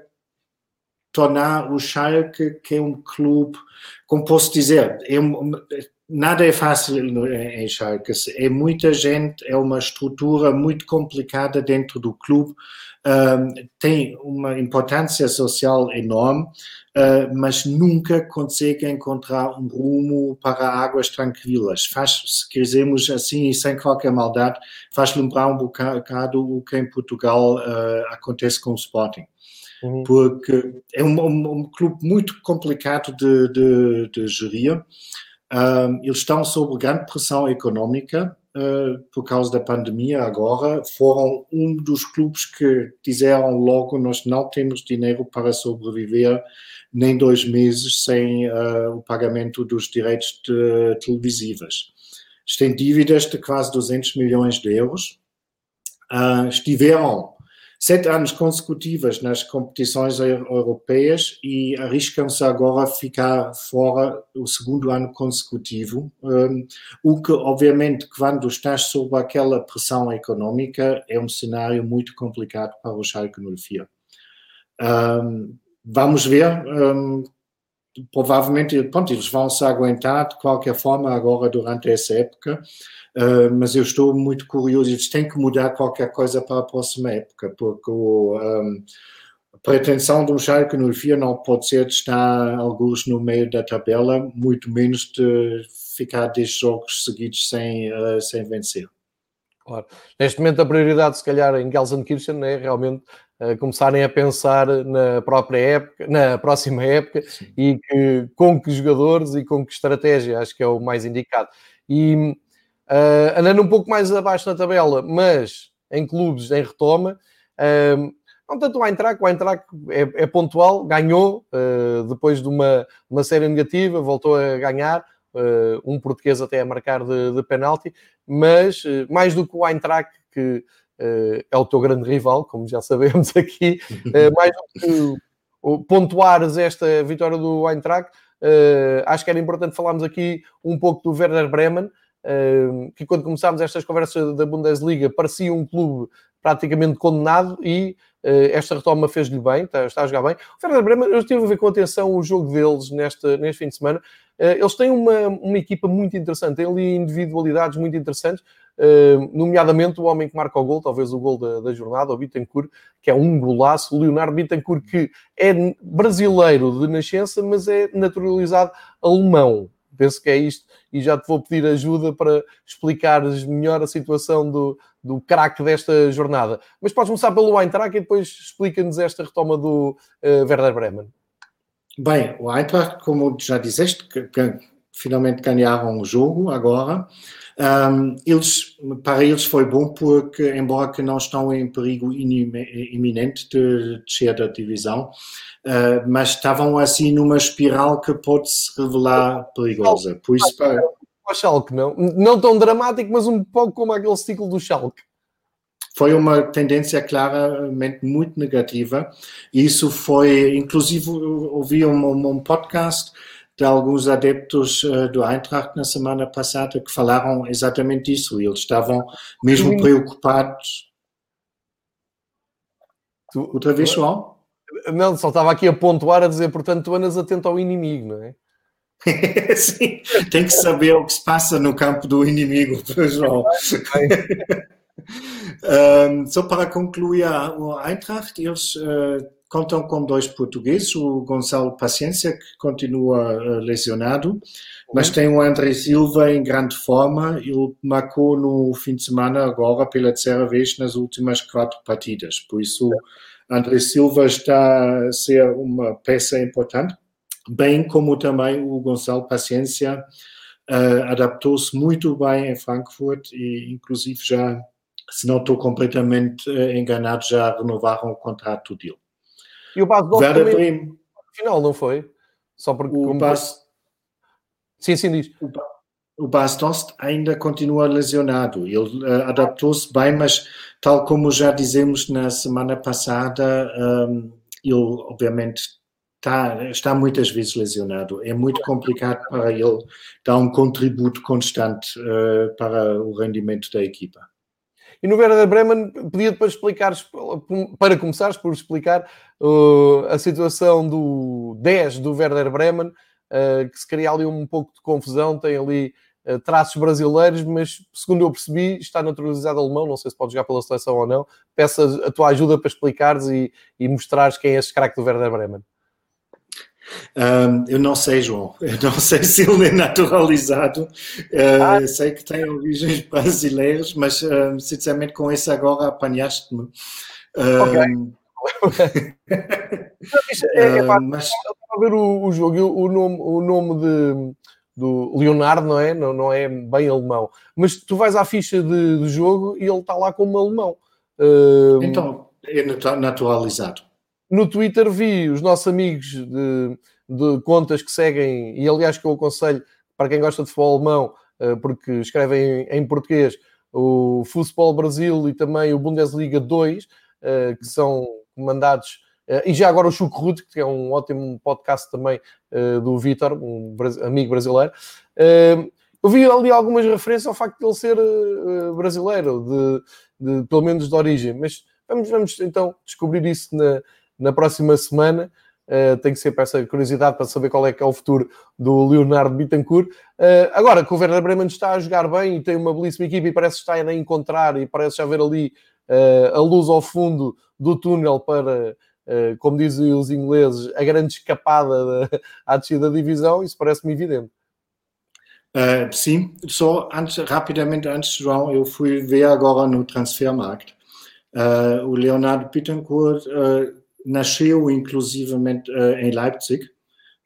tornar o Schalke que é um clube, como posso dizer, é nada é fácil em Schalke. É muita gente, é uma estrutura muito complicada dentro do clube, um, tem uma importância social enorme, mas nunca consegue encontrar um rumo para águas tranquilas. Faz, se quisermos assim, e sem qualquer maldade, faz lembrar um bocado o que em Portugal uh, acontece com o Sporting. Uhum. Porque é um, um, um, clube muito complicado de, de, de gerir. Um, eles estão sob grande pressão económica uh, por causa da pandemia agora. Foram um dos clubes que disseram logo: nós não temos dinheiro para sobreviver nem dois meses sem uh, o pagamento dos direitos de, televisivas. Têm dívidas de quase 200 milhões de euros. Uh, estiveram sete anos consecutivas nas competições europeias e arriscam-se agora a ficar fora o segundo ano consecutivo, um, o que obviamente quando estás sob aquela pressão económica é um cenário muito complicado para o Schalke 04. Um, vamos ver, um, provavelmente, pronto, eles vão se aguentar de qualquer forma agora durante essa época, uh, mas eu estou muito curioso, eles têm que mudar qualquer coisa para a próxima época, porque o, um, a pretensão do Schalke no FIA não pode ser de estar alguns no meio da tabela, muito menos de ficar 10 jogos seguidos sem, uh, sem vencer. Claro. Neste momento a prioridade, se calhar, em Gelsenkirchen é realmente uh, começarem a pensar na própria época, na próxima época Sim. e que, com que jogadores e com que estratégia, acho que é o mais indicado. E uh, andando um pouco mais abaixo na tabela, mas em clubes em retoma, uh, não tanto o Eintracht, o Eintracht é, é pontual, ganhou depois de uma, uma série negativa, voltou a ganhar, um português até a marcar de, de penalti, mas uh, mais do que o Eintracht, que uh, é o teu grande rival, como já sabemos *laughs* aqui, mais do que pontuares esta vitória do Eintracht, acho que era importante falarmos aqui um pouco do Werder Bremen, que quando começámos estas conversas da Bundesliga parecia um clube praticamente condenado e esta retoma fez-lhe bem, está, está, a jogar bem. O Werder Bremen, eu estive a ver com atenção o jogo deles neste, neste fim de semana eh, eles têm uma, uma equipa muito interessante, têm ali individualidades muito interessantes, eh, nomeadamente o homem que marca o gol, talvez o gol da, da jornada, o Bittencourt, que é um golaço, o Leonardo Bittencourt, que é brasileiro de nascença, mas é naturalizado alemão. Penso que é isto, e já te vou pedir ajuda para explicares melhor a situação do, do craque desta jornada. Mas podes começar pelo Eintracht e depois explica-nos esta retoma do uh, Werder Bremen. Bem, o Eintracht, como já disseste, finalmente ganharam o jogo agora. Um, eles, para eles foi bom porque, embora que não estão em perigo iminente de descer da divisão, uh, mas estavam assim numa espiral que pode se revelar perigosa. Por isso, para... O Schalke, não? Não tão dramático, mas um pouco como aquele ciclo do Schalke foi uma tendência claramente muito negativa. Isso foi, inclusive, ouvi um, um podcast de alguns adeptos uh, do Eintracht na semana passada que falaram exatamente isso. Eles estavam mesmo Sim. preocupados. Tu, Outra vez, João? Não, só estava aqui a pontuar a dizer, portanto, tu andas atento ao inimigo, não é? *laughs* Sim, tem que saber o que se passa no campo do inimigo, *laughs* João. um, *laughs* só para concluir a Eintracht, eles uh, contam com dois portugueses, o Gonçalo Paciência, que continua uh, lesionado, Mas tem o André Silva em grande forma. Ele marcou no fim de semana agora pela terceira vez nas últimas quatro partidas. Por isso, André Silva está a ser uma peça importante. Bem como também o Gonçalo Paciência uh, adaptou-se muito bem em Frankfurt e inclusive já, se não estou completamente uh, enganado, já renovaram o contrato dele. E o Bas Dost também, final, não foi? Só porque... O como... Bas... Sim, sim, diz. O, o Bas Dost ainda continua lesionado. Ele uh, adaptou-se bem, mas tal como já dizemos na semana passada, um, ele obviamente está, está muitas vezes lesionado. É muito complicado para ele dar um contributo constante uh, para o rendimento da equipa. E no Werder Bremen, pedia-te para explicares, para começares por explicar uh, a situação do 10 do Werder Bremen, uh, que se cria ali um pouco de confusão, tem ali uh, traços brasileiros, mas segundo eu percebi, está naturalizado alemão, não sei se pode jogar pela seleção ou não. Peço a, a tua ajuda para explicares e, e mostrares quem é este craque do Werder Bremen. Um, eu não sei, João. Eu não *laughs* sei se ele é naturalizado. Uh, ah. Sei que tem origens brasileiras, mas uh, sinceramente com esse agora apanhaste-me. Uh, ok. *laughs* é, é, é, mas... a ver o, o jogo, o nome, o nome de, do Leonardo, não é? Não, não é bem alemão. Mas tu vais à ficha de, de jogo e ele está lá como alemão. então, é naturalizado no Twitter vi os nossos amigos de, de, contas que seguem, e aliás que eu aconselho para quem gosta de futebol alemão, eh, porque escrevem em, português, o Futebol Brasil e também o Bundesliga 2, eh, que são comandados, eh, e já agora o Chuco Ruth, que é um ótimo podcast também do Vitor, um amigo brasileiro. Eu vi ali algumas referências ao facto de ele ser brasileiro, de, de, pelo menos de origem, mas vamos, vamos então descobrir isso na, na próxima semana. Uh, ser para essa curiosidade para saber qual é que é o futuro do Leonardo Bittencourt. Uh, agora que o Werder Bremen está a jogar bem e tem uma belíssima equipe e parece estar a encontrar e parece já ver ali uh, a luz ao fundo do túnel para, como dizem os ingleses, a grande escapada da, *laughs* à descida da divisão, isso parece-me evidente. sim, só antes, rapidamente antes, João, eu fui ver agora no Transfermarkt. o Leonardo Bittencourt nasceu inclusivamente uh, em Leipzig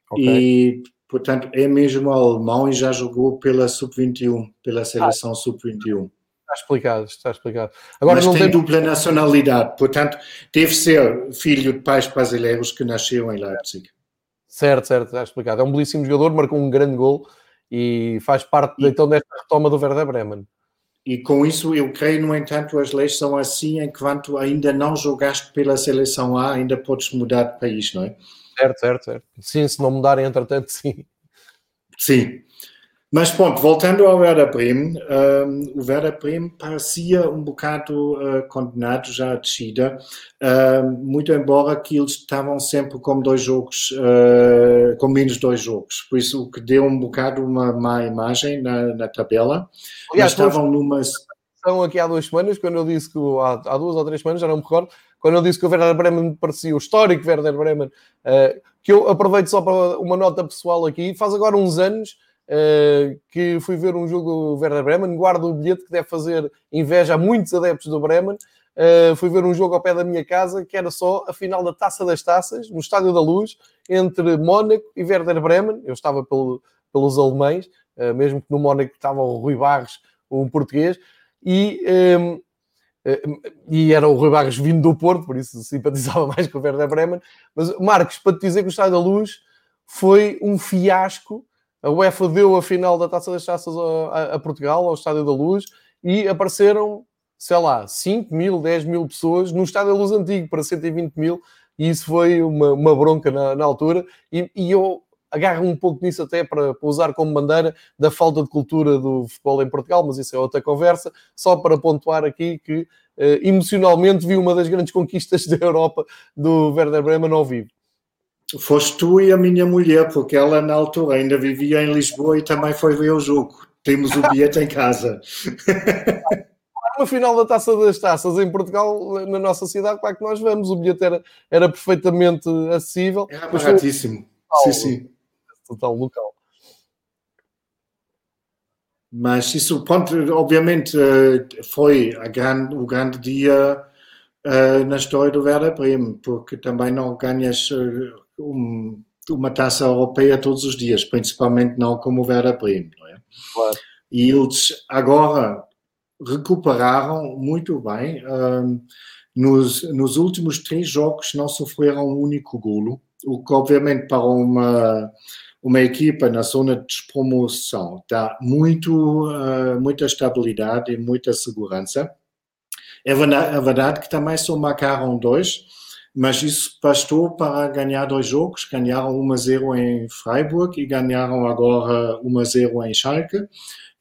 okay. e, portanto, é mesmo alemão e já jogou pela Sub-21, pela seleção ah. Sub-21. Está explicado, está explicado. Agora, Mas tem, tem dupla nacionalidade, portanto, deve ser filho de pais brasileiros que nasceu em Leipzig. Certo, certo, está explicado. É um belíssimo jogador, marcou um grande gol e faz parte e... então desta retoma do Werder Bremen. E com isso, eu creio, no entanto, as leis são assim, enquanto ainda não jogaste pela seleção A, ainda podes mudar de país, não é? Certo, certo, certo. Sim, se não mudarem, entretanto, sim. Sim. Mas pronto, voltando ao Werder Bremen, um, o Werder Bremen parecia um bocado uh, condenado já à descida, uh, muito embora que eles estavam sempre com dois jogos, uh, com menos dois jogos, por isso o que deu um bocado uma má imagem na, na tabela. Aliás, estavam numa... São aqui há duas semanas, quando eu disse que, há, há, duas ou três semanas, já não me recordo, quando eu disse que o Werder Bremen parecia o histórico Werder Bremen, que eu aproveito só para uma nota pessoal aqui, faz agora uns anos que fui ver um jogo do Werder Bremen, guardo o bilhete que deve fazer inveja a muitos adeptos do Bremen. Uh, fui ver um jogo ao pé da minha casa que era só a final da Taça das Taças, no Estádio da Luz, entre Mónaco e Werder Bremen. Eu estava pelo, pelos alemães, uh, mesmo que no Mónaco estava o Rui Barros, um português, e, um, ehm, e era o Rui Barros vindo do Porto, por isso simpatizava *laughs* mais com o Werder Bremen. Mas, Marcos, para te dizer que o Estádio da Luz foi um fiasco a UEFA deu a final da Taça das Taças a, a, Portugal, ao Estádio da Luz, e apareceram, sei lá, 5 mil, 10 mil pessoas no Estádio da Luz antigo para 120 mil, e isso foi uma, uma bronca na, na altura. E, e, eu agarro um pouco nisso até para, para, usar como bandeira da falta de cultura do futebol em Portugal, mas isso é outra conversa, só para pontuar aqui que eh, emocionalmente vi uma das grandes conquistas *laughs* da Europa do Werder Bremen ao vivo. Foste tu e a minha mulher, porque ela na altura ainda vivia em Lisboa e também foi ver o jogo. Temos o bilhete em casa. *laughs* No final da Taça das Taças em Portugal, na nossa cidade, claro que nós vamos. O bilhete era, era perfeitamente acessível. Era baratíssimo. Sim, sim. Total local. Mas isso, ponto, obviamente, foi grande, o grande dia na história do Werder Bremen, porque também não ganhas um, uma taça europeia todos os dias, principalmente não como o Werder Bremen. Não é? Claro. E eles agora recuperaram muito bem. Um, nos, nos últimos três jogos não sofreram um único golo, o que obviamente para uma, uma equipa na zona de despromoção dá muito, uh, muita estabilidade e muita segurança. É verdade, é verdade que também só marcaram dois, mas isso bastou para ganhar dois jogos. Ganharam 1-0 em Freiburg e ganharam agora 1-0 em Schalke.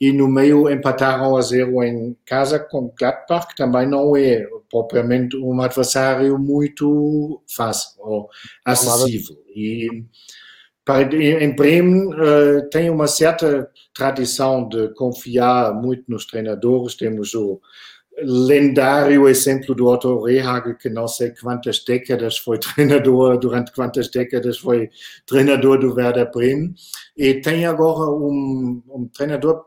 E no meio empataram a 0 em casa com Gladbach, que também não é propriamente um adversário muito fácil ou acessível. E em Bremen uh, tem uma certa tradição de confiar muito nos treinadores. Temos o lendário exemplo do Otto Rehagel, que não sei quantas décadas foi treinador, durante quantas décadas foi treinador do Werder Bremen, e tem agora um, um treinador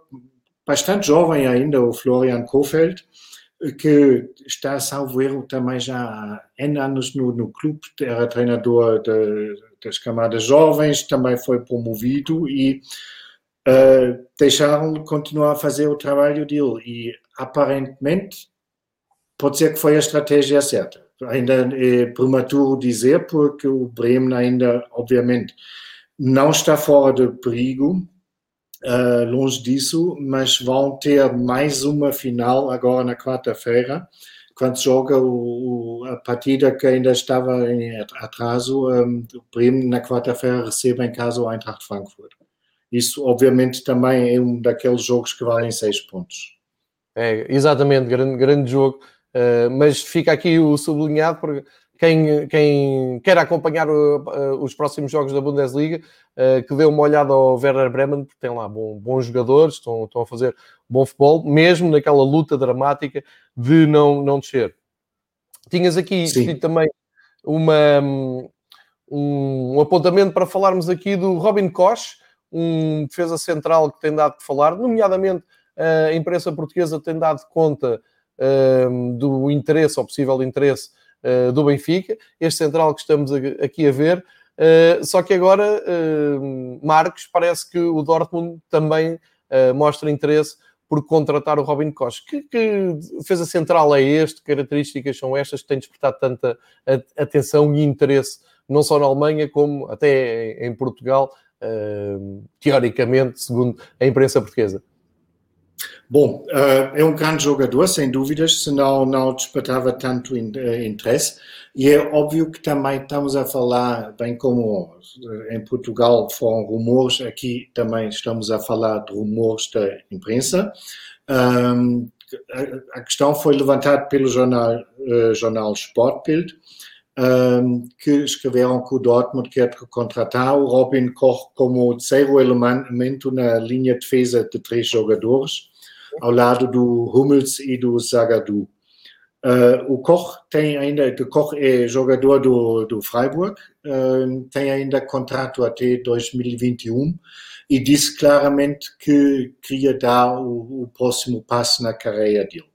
bastante jovem ainda, o Florian Kofeld, que está, salvo erro, também já há N anos no, no clube, era treinador de, das camadas jovens, também foi promovido e uh, deixaram continuar a fazer o trabalho dele. E aparentemente pode ser que foi a estratégia certa. Ainda é prematuro dizer, porque o Bremen ainda, obviamente, não está fora de perigo, uh, longe disso, mas vão ter mais uma final agora na quarta-feira, quando joga o, o, a partida que ainda estava em atraso. Um, o Bremen na quarta-feira recebe em casa o Eintracht Frankfurt. Isso, obviamente, também é um daqueles jogos que valem seis pontos. É, exatamente, grande, grande jogo. Uh, mas fica aqui o sublinhado porque quem, quem quer acompanhar o, uh, os próximos jogos da Bundesliga, uh, que dê uma olhada ao Werder Bremen, porque tem lá bom, bons jogadores, estão, estão a fazer bom futebol, mesmo naquela luta dramática de não, não descer. Tinhas aqui também uma, um, um apontamento para falarmos aqui do Robin Koch, um defesa central que tem dado que falar, nomeadamente a imprensa portuguesa tem dado conta uh, do interesse, ou possível interesse, uh, do Benfica, este central que estamos aqui a ver. Uh, só que agora, Marcos, parece que o Dortmund também mostra interesse por contratar o Robin Koch. Que, que defesa central é este? Características são estas que têm despertado tanta atenção e interesse, não só na Alemanha, como até em Portugal, teoricamente, segundo a imprensa portuguesa? Bom, uh, é um grande jogador, sem dúvidas, senão não despertava tanto eh, interesse. E é óbvio que também estamos a falar, bem como em Portugal foram rumores, aqui também estamos a falar de rumores da imprensa. A, questão foi levantada pelo jornal, jornal Sportbild, que escreveram que o Dortmund quer contratar o Robin Koch como terceiro elemento na linha de defesa de três jogadores ao lado do Hummels e do Zagadou. Uh, o Koch tem ainda, o Koch é jogador do, do Freiburg, uh, tem ainda contrato até 2021 e disse claramente que queria dar o, o próximo passo na carreira dele.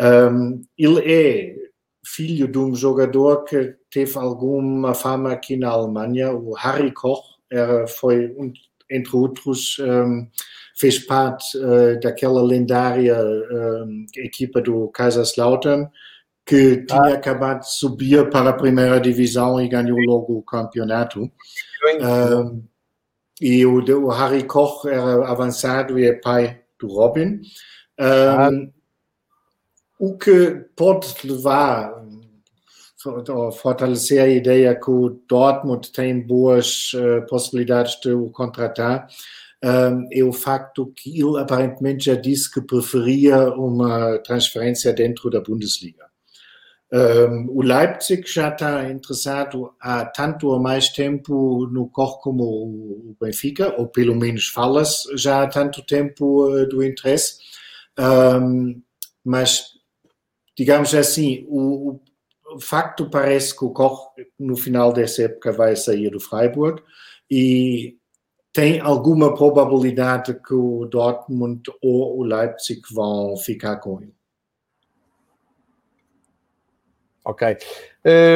Um, ele é filho de um jogador que teve alguma fama aqui na Alemanha, o Harry Koch, era, foi, entre outros, um, fez parte uh, daquela lendária uh, equipa do Kaiserslautern, que tinha ah. acabado de subir para a primeira divisão e ganhou logo o campeonato. Uh, e o, o, Harry Koch era avançado e é pai do Robin. Ah. O que pode levar a fortalecer a ideia que o Dortmund tem boas uh, possibilidades de o contratar é o facto que ele aparentemente já disse que preferia uma transferência dentro da Bundesliga. O Leipzig já está interessado há tanto ou mais tempo no Koch como o Benfica, ou pelo menos fala-se já há tanto tempo uh, do interesse, mas digamos assim, o, o, facto parece que o Koch no final dessa época vai sair do Freiburg e tem alguma probabilidade que o Dortmund ou o Leipzig vão ficar com ele. Ok.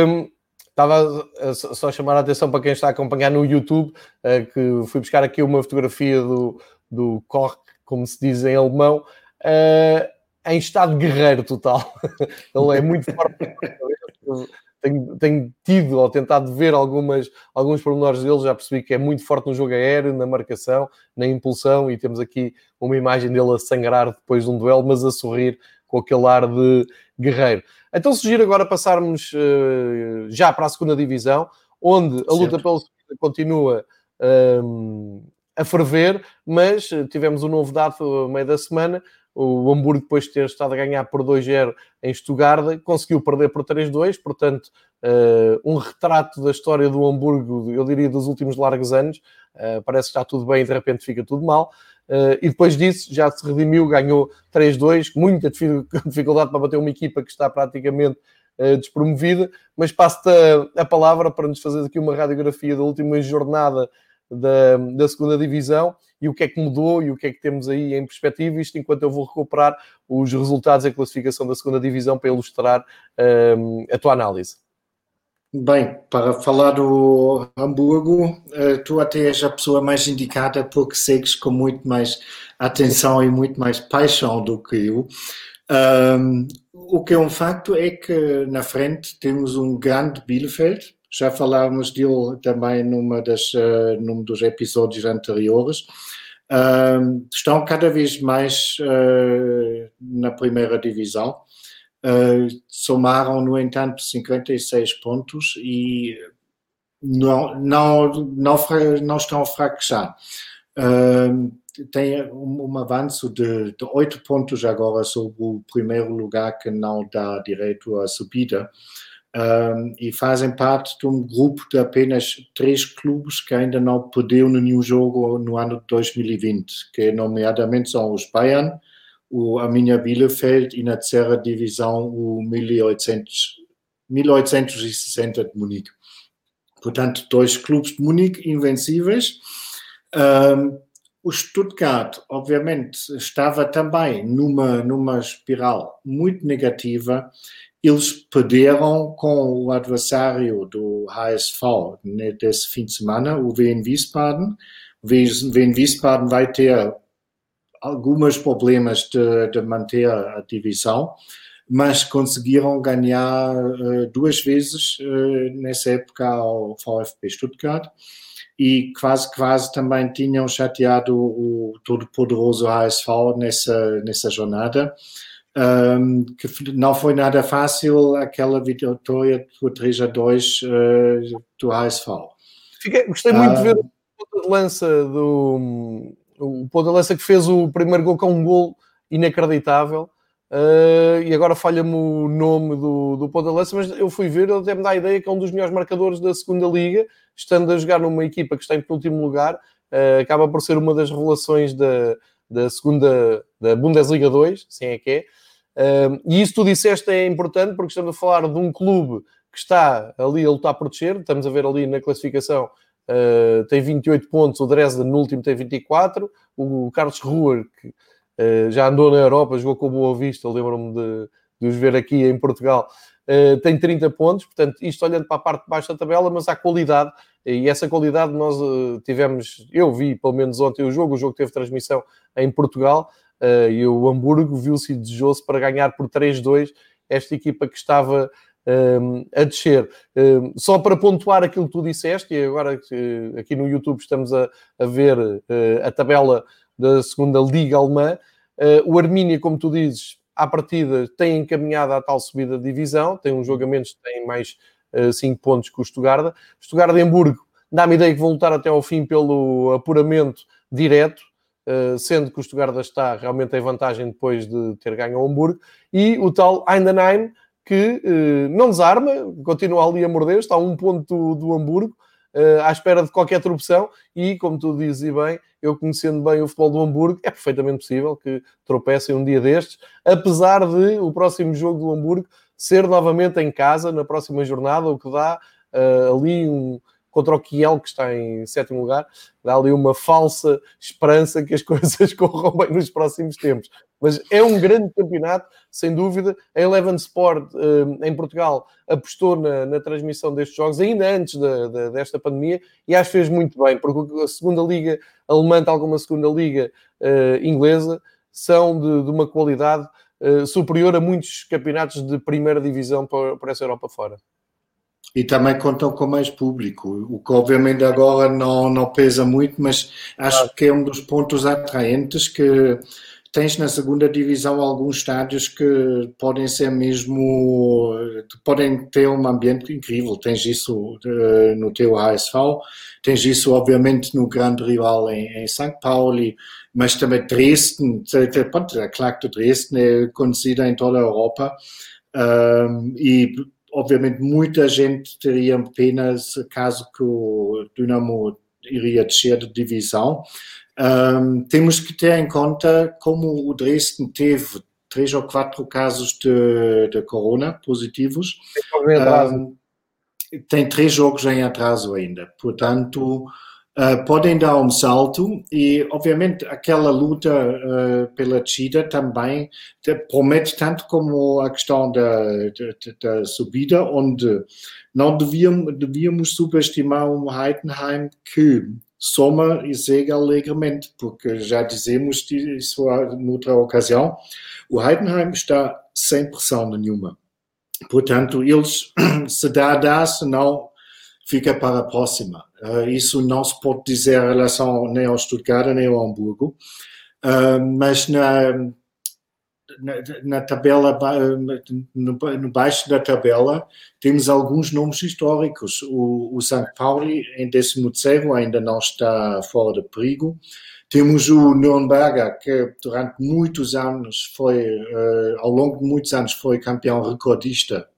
Um, estava só a chamar a atenção para quem está a acompanhar no YouTube, uh, que fui buscar aqui uma fotografia do, do Koch, como se diz em alemão, uh, em estado guerreiro total. *laughs* Ele é muito forte. *laughs* tenho, tenho, tido ou tentado ver algumas, alguns pormenores dele, já percebi que é muito forte no jogo aéreo, na marcação, na impulsão, e temos aqui uma imagem dele a sangrar depois de um duelo, mas a sorrir com aquele ar de guerreiro. Então sugiro agora passarmos uh, já para a segunda divisão, onde a luta pela subida continua um, a ferver, mas tivemos um novo dado no meio da semana, o Hamburgo, depois de ter estado a ganhar por 2-0 em Stuttgart, conseguiu perder por 3-2. Portanto, uh, um retrato da história do Hamburgo, eu diria, dos últimos largos anos. Uh, parece que está tudo bem e de repente fica tudo mal. Uh, e depois disso já se redimiu, ganhou 3-2, muita *laughs* dificuldade para bater uma equipa que está praticamente despromovida. Mas passo-te a, a, palavra para nos fazer aqui uma radiografia da última jornada da, da segunda divisão e o que é que mudou e o que é que temos aí em perspectiva, isto enquanto eu vou recuperar os resultados e classificação da segunda divisão para ilustrar um, a tua análise. Bem, para falar do Hamburgo, eh, tu até és a pessoa mais indicada porque segues com muito mais atenção e muito mais paixão do que eu. Um, o que é um facto é que na frente temos um grande Bielefeld, já falávamos dele também numa das, uh, num dos episódios anteriores. Uh, estão cada vez mais uh, na primeira divisão. Uh, somaram, no entanto, 56 pontos e não, não, não, não estão a fraquejar. Tem um, um avanço de, de 8 pontos agora sobre o primeiro lugar que não dá direito à subida um, e fazem parte de um grupo de apenas três clubes que ainda não perderam nenhum jogo no ano de 2020, que nomeadamente são os Bayern, o Arminia Bielefeld e na terceira divisão o 1800, 1860 de Munique. Portanto, dois clubes de Munique invencíveis. Um, o Stuttgart, obviamente, estava também numa, numa espiral muito negativa eles perderam com o adversário do HSV nesse fim de semana, o Wien Wiesbaden. O Wien Wiesbaden vai ter alguns problemas de, de manter a divisão, mas conseguiram ganhar uh, duas vezes uh, nessa época ao VfB Stuttgart e quase quase também tinham chateado o todo poderoso HSV nessa nessa jornada um, que não foi nada fácil aquela vitória por 3 a 2 uh, ah, do HSV. Fiquei, gostei muito uh, de ver o ponto de lança do o ponto de lança que fez o primeiro gol com um gol inacreditável. Uh, e agora falha-me o nome do, do ponto de lança, mas eu fui ver, ele até me dá a ideia que é um dos melhores marcadores da segunda liga, estando a jogar numa equipa que está em último lugar, uh, acaba por ser uma das revelações da, da segunda da Bundesliga 2, assim é que é. E isso tu disseste é importante porque estamos a falar de um clube que está ali a lutar por descer, estamos a ver ali na classificação, uh, tem 28 pontos, o Dresden no último tem 24, o Carlos Ruhr, que uh, já andou na Europa, jogou com Boa Vista, lembro-me de, de os ver aqui em Portugal, Uh, tem 30 pontos, portanto, isto olhando para a parte de baixo da tabela, mas há qualidade, e essa qualidade nós tivemos, eu vi pelo menos ontem o jogo, o jogo teve transmissão em Portugal, uh, e o Hamburgo viu-se desejoso para ganhar por 3-2 esta equipa que estava um, a descer. Um, só para pontuar aquilo que tu disseste, e agora aqui no YouTube estamos a, a ver a tabela da segunda Liga Alemã, o Armínia, como tu dizes, à partida tem encaminhado à tal subida de divisão, tem um jogo a menos, tem mais 5 uh, pontos que o Stuttgart. Stuttgart de Hamburgo dá-me ideia que vão lutar até ao fim pelo apuramento direto, uh, sendo que o Stuttgart está realmente em vantagem depois de ter ganho o Hamburgo, e o tal Eindenheim, que uh, não desarma, continua ali a morder, está a um ponto do, Hamburgo, uh, à espera de qualquer tropeção e, como tu dizes bem, eu conhecendo bem o futebol do Hamburgo, é perfeitamente possível que tropecem um dia destes, apesar de o próximo jogo do Hamburgo ser novamente em casa, na próxima jornada, o que dá uh, ali um, contra o Kiel, que está em sétimo lugar. Dá ali uma falsa esperança que as *laughs* coisas corram bem nos próximos tempos. Mas é um grande campeonato, sem dúvida. A Eleven Sport eh, em Portugal apostou na, na, transmissão destes jogos ainda antes desta pandemia e acho que fez muito bem, porque a segunda liga alemã, tal como a segunda liga uh, inglesa, são de, de uma qualidade uh, superior a muitos campeonatos de primeira divisão por, por essa Europa fora. E também contam com mais público, o que obviamente agora não, não pesa muito, mas acho que é um dos pontos atraentes que tens na segunda divisão alguns estádios que podem ser mesmo, podem ter um ambiente incrível. Tens isso uh, no teu ASV, tens isso obviamente no grande rival em, em São Paulo, mas também Dresden, pronto, a claque de Dresden é conhecida em toda a Europa um, e obviamente muita gente teria pena caso que o Dinamo iria descer de divisão. Um, temos que ter em conta como o Dresden teve três ou quatro casos de, de corona positivos. Um, tem três jogos em atraso ainda, portanto uh, podem dar um salto e obviamente aquela luta uh, pela descida também promete tanto como a questão da, da, da subida, onde não devíamos, devíamos subestimar um Heidenheim que soma e segue alegremente, porque já dizemos isso noutra ocasião, o Heidenheim está sem pressão nenhuma. Portanto, eles, *clears throat* se dá, dá, se não, fica para a próxima. Uh, isso não se pode dizer em relação nem ao Stuttgart nem ao Hamburgo, uh, mas na, na, na tabela, no, no, baixo da tabela, temos alguns nomes históricos. O, o St. Pauli, em 13 ainda não está fora de perigo. Temos o Nürnberger, que durante muitos anos foi, uh, ao longo de muitos anos, foi campeão recordista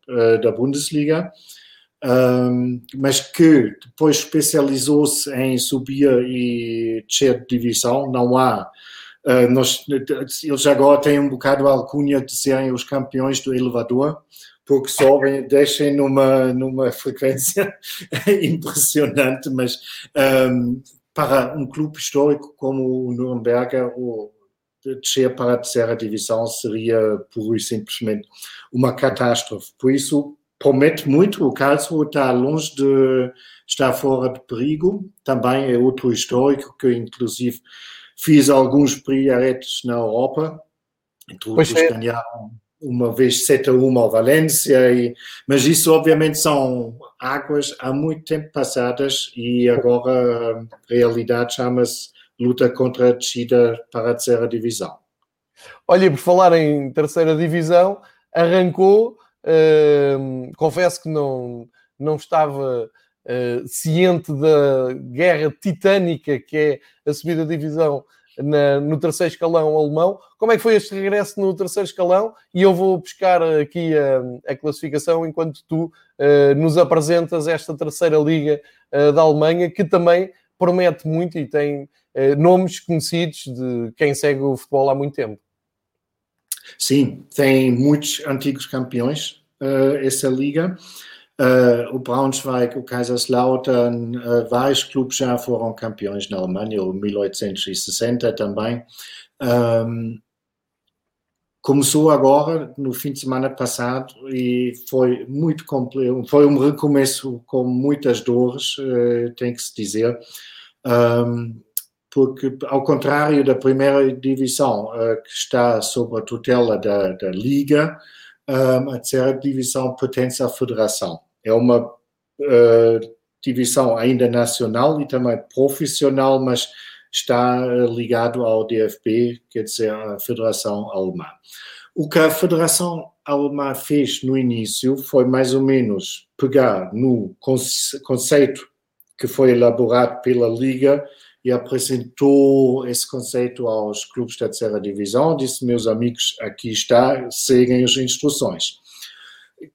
da Bundesliga, um, mas que depois especializou-se em subir e descer de divisão. Não há Uh, nós, eles agora têm um bocado a alcunha de serem os campeões do elevador, porque sobem, descem numa, numa frequência *laughs* impressionante, mas um, para um clube histórico como o Nuremberg, o descer para a terceira divisão seria pura e simplesmente uma catástrofe. Por isso, promete muito. O caso está longe de estar fora de perigo. Também é outro histórico que, inclusive, Fiz alguns priaretes na Europa, todos é. ganharam uma vez 7 a 1 ao Valência, e, mas isso obviamente são águas há muito tempo passadas e agora a realidade chama-se luta contra a descida para a terceira divisão. Olha, por falar em terceira divisão, arrancou, uh, confesso que não, não estava uh, ciente da guerra titânica que é a subida da divisão na, no terceiro escalão alemão. Como é que foi este regresso no terceiro escalão? E eu vou buscar aqui a, a classificação enquanto tu uh, nos apresentas esta terceira liga uh, da Alemanha, que também promete muito e tem nomes conhecidos de quem segue o futebol há muito tempo. Sim, tem muitos antigos campeões essa liga. Uh, o Braunschweig, o Kaiserslautern, uh, vários clubes já foram campeões na Alemanha, o 1860 também. Um, começou agora, no fim de semana passado, e foi muito foi um recomeço com muitas dores, uh, tem que se dizer, um, porque, ao contrário da primeira divisão, que está sob a tutela da, da Liga, um, a terceira divisão pertence à federação é uma uh, divisão ainda nacional e também profissional, mas está eh, ligado ao DFB, quer dizer, a Federação Alemã. O que a Federação Alemã fez no início foi mais ou menos pegar no conceito que foi elaborado pela Liga e apresentou esse conceito aos clubes da terceira divisão. Disse, meus amigos, aqui está, seguem as instruções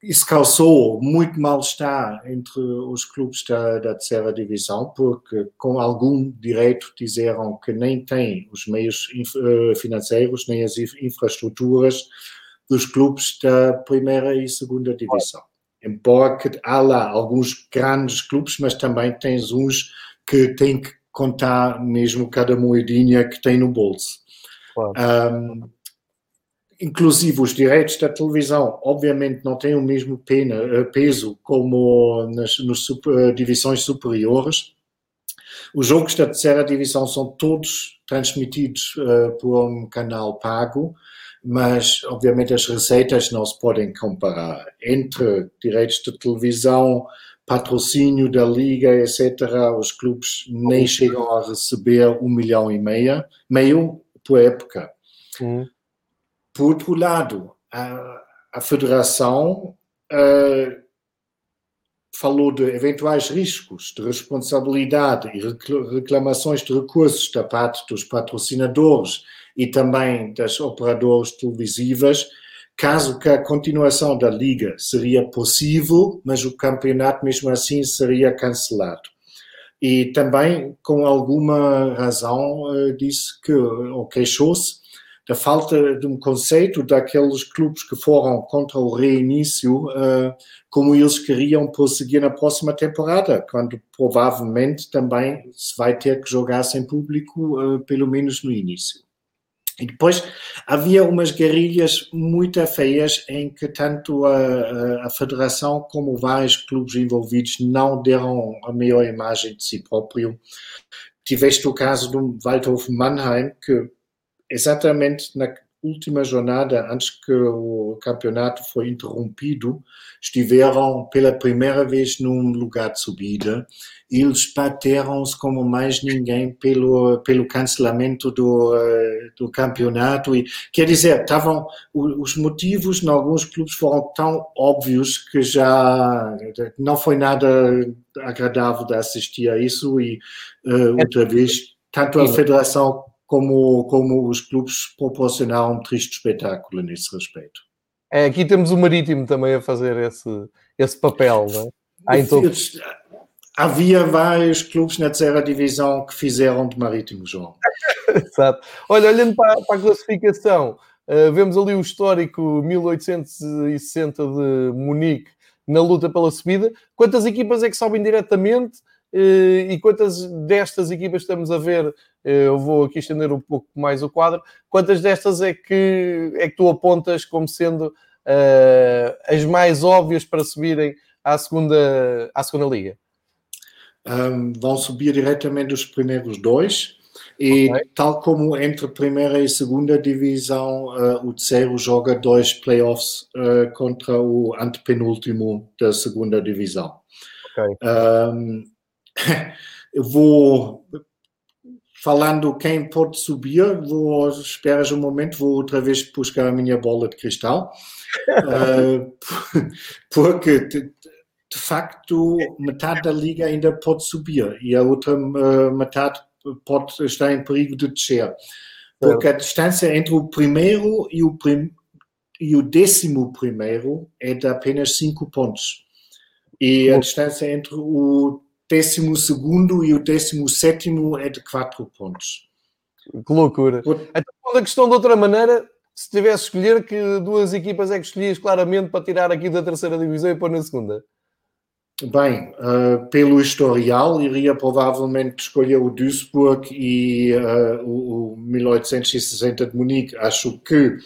isso causou muito mal-estar entre os clubes da, da, terceira divisão, porque com algum direito disseram que nem têm os meios eh, financeiros, nem as infraestruturas dos clubes da primeira e segunda divisão. embora que há lá alguns grandes clubes, mas também tens uns que têm que contar mesmo cada moedinha que tem no bolso. Claro. Um, inclusive os direitos da televisão, obviamente não têm o mesmo pena, eh, peso como nas, nas super, eh, divisões superiores. Os jogos da terceira divisão são todos transmitidos uh, por um canal pago, mas obviamente as receitas não se podem comparar. Entre direitos de televisão, patrocínio da liga, etc., os clubes nem chegam a receber um milhão e meio, meio por época. Uhum. Por outro lado, a, a federação uh, falou de eventuais riscos de responsabilidade e reclamações de recursos da parte dos patrocinadores e também das operadoras televisivas, caso que a continuação da liga seria possível, mas o campeonato mesmo assim seria cancelado. E também, com alguma razão, eh, disse que, ou queixou-se, da falta de um conceito daqueles clubes que foram contra o reinício, uh, como eles queriam prosseguir na próxima temporada, quando provavelmente também se vai ter que jogar sem público, uh, pelo menos no início. E depois havia umas guerrilhas muito feias em que tanto a, a, federação como vários clubes envolvidos não deram a melhor imagem de si próprio. Tiveste o caso do Waldhof Mannheim, que exatamente na última jornada, antes que o campeonato foi interrompido, estiveram pela primeira vez num lugar de subida. Eles bateram-se como mais ninguém pelo, pelo cancelamento do, eh, do campeonato. E, quer dizer, estavam, os motivos em alguns clubes foram tão óbvios que já não foi nada agradável de assistir a isso. E uh, outra vez, tanto a federação como, como os clubes proporcionaram um triste espetáculo nesse respeito. É, aqui temos o Marítimo também a fazer esse, esse papel, não é? Há então... Havia vários clubes na terceira divisão que fizeram de Marítimo, João. *laughs* Exato. Olha, olhando para, para a classificação, uh, vemos ali o histórico 1860 de Munique na luta pela subida. Quantas equipas é que sobem diretamente? Eh, e quantas destas equipas estamos a ver, eh, eu vou aqui estender um pouco mais o quadro, quantas destas é que, é que tu apontas como sendo uh, as mais óbvias para subirem à segunda, à segunda liga? Um, vão subir diretamente os primeiros dois, e okay. tal como entre primeira e segunda divisão, uh, o terceiro joga dois playoffs uh, contra o antepenúltimo da segunda divisão. Okay. Um, *laughs* eu vou falando quem pode subir, vou esperas um momento, vou outra vez buscar a minha bola de cristal, uh, *laughs* *laughs* porque de, facto metade da liga ainda pode subir e a outra uh, metade pode estar em perigo de descer, porque a distância entre o primeiro e o, prim, e o décimo primeiro é de apenas 5 pontos. E a distância entre o décimo segundo e o décimo sétimo é de 4 pontos. Que loucura. Por... Então, a questão de outra maneira, se tivesse escolher, que duas equipas é que escolhias claramente para tirar aqui da terceira divisão e pôr na segunda? Bem, uh, pelo historial, iria provavelmente escolher o Duisburg e uh, o, o 1860 de Munique. Acho que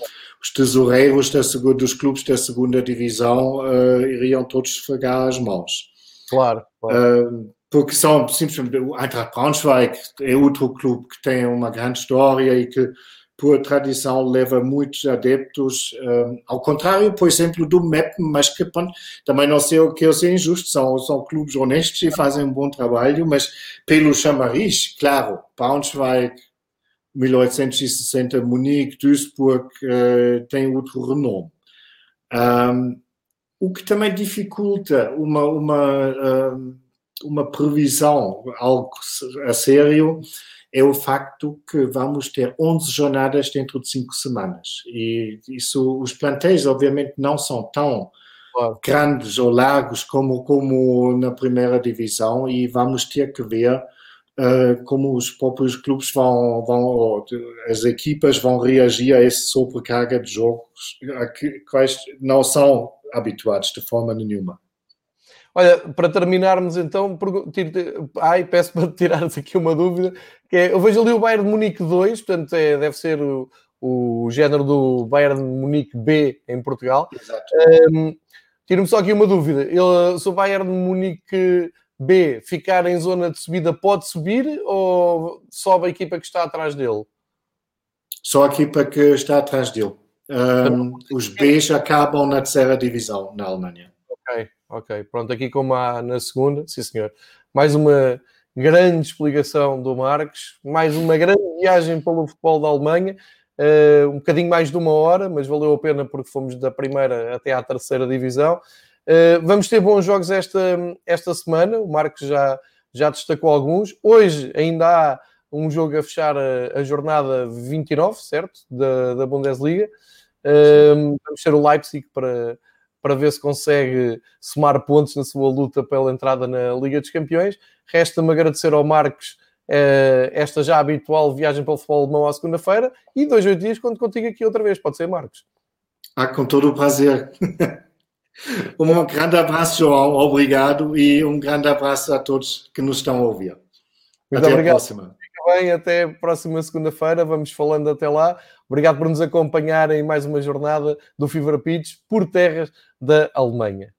os tesoureiros da, dos clubes da segunda divisão uh, iriam todos esfregar as mãos. Claro. claro porque são simplesmente o Eintracht Braunschweig é outro clube que tem uma grande história e que por tradição leva muitos adeptos, um, ao contrário, por exemplo, do Meppen, mas que também não sei o que eu sei injusto, são, são clubes honestos e fazem um bom trabalho, mas pelo chamariz, claro, Braunschweig, 1860, Munique, Duisburg, uh, tem outro renome. Um, o que também dificulta uma, uma um, uma previsão, algo a sério, é o facto que vamos ter 11 jornadas dentro de 5 semanas. E isso, os plantéis, obviamente, não são tão grandes ou largos como, como na primeira divisão, e vamos ter que ver uh, como os próprios clubes vão, vão, as equipas vão reagir a essa sobrecarga de jogos, que quais não são habituados de forma nenhuma. Olha, para terminarmos então, ai, peço para *laughs* tirares aqui uma dúvida, que é, eu vejo ali o Bayern de Munique 2, portanto é, deve ser o, o género do Bayern de Munique B em Portugal. Exato. Um, Tiro-me só aqui uma dúvida. Ele, se o Bayern de Munique B ficar em zona de subida, pode subir ou sobe a equipa que está atrás dele? Só a equipa que está atrás dele. Um, os Bs acabam na terceira divisão na Alemanha. Ok, ok. Pronto, aqui como há na segunda, sim senhor. Mais uma grande explicação do Marcos, mais uma grande viagem pelo futebol da Alemanha. Uh, um bocadinho mais de uma hora, mas valeu a pena porque fomos da primeira até à terceira divisão. Uh, vamos ter bons jogos esta, esta semana, o Marcos já, já destacou alguns. Hoje ainda há um jogo a fechar a, a jornada 29, certo? Da, da Bundesliga. Uh, vamos ter o Leipzig para, para ver se consegue somar pontos na sua luta pela entrada na Liga dos Campeões. Resta-me agradecer ao Marcos uh, esta já habitual viagem para o futebol alemão à segunda-feira e dois, oito dias quando contigo aqui outra vez. Pode ser, Marcos? Ah, com todo o prazer. *laughs* um grande abraço, João. Obrigado e um grande abraço a todos que nos estão a ouvir. Muito até obrigado. a próxima. Bem, até próxima segunda-feira. Vamos falando até lá. Obrigado por nos acompanhar em mais uma jornada do Fever Pitch por terras da Alemanha.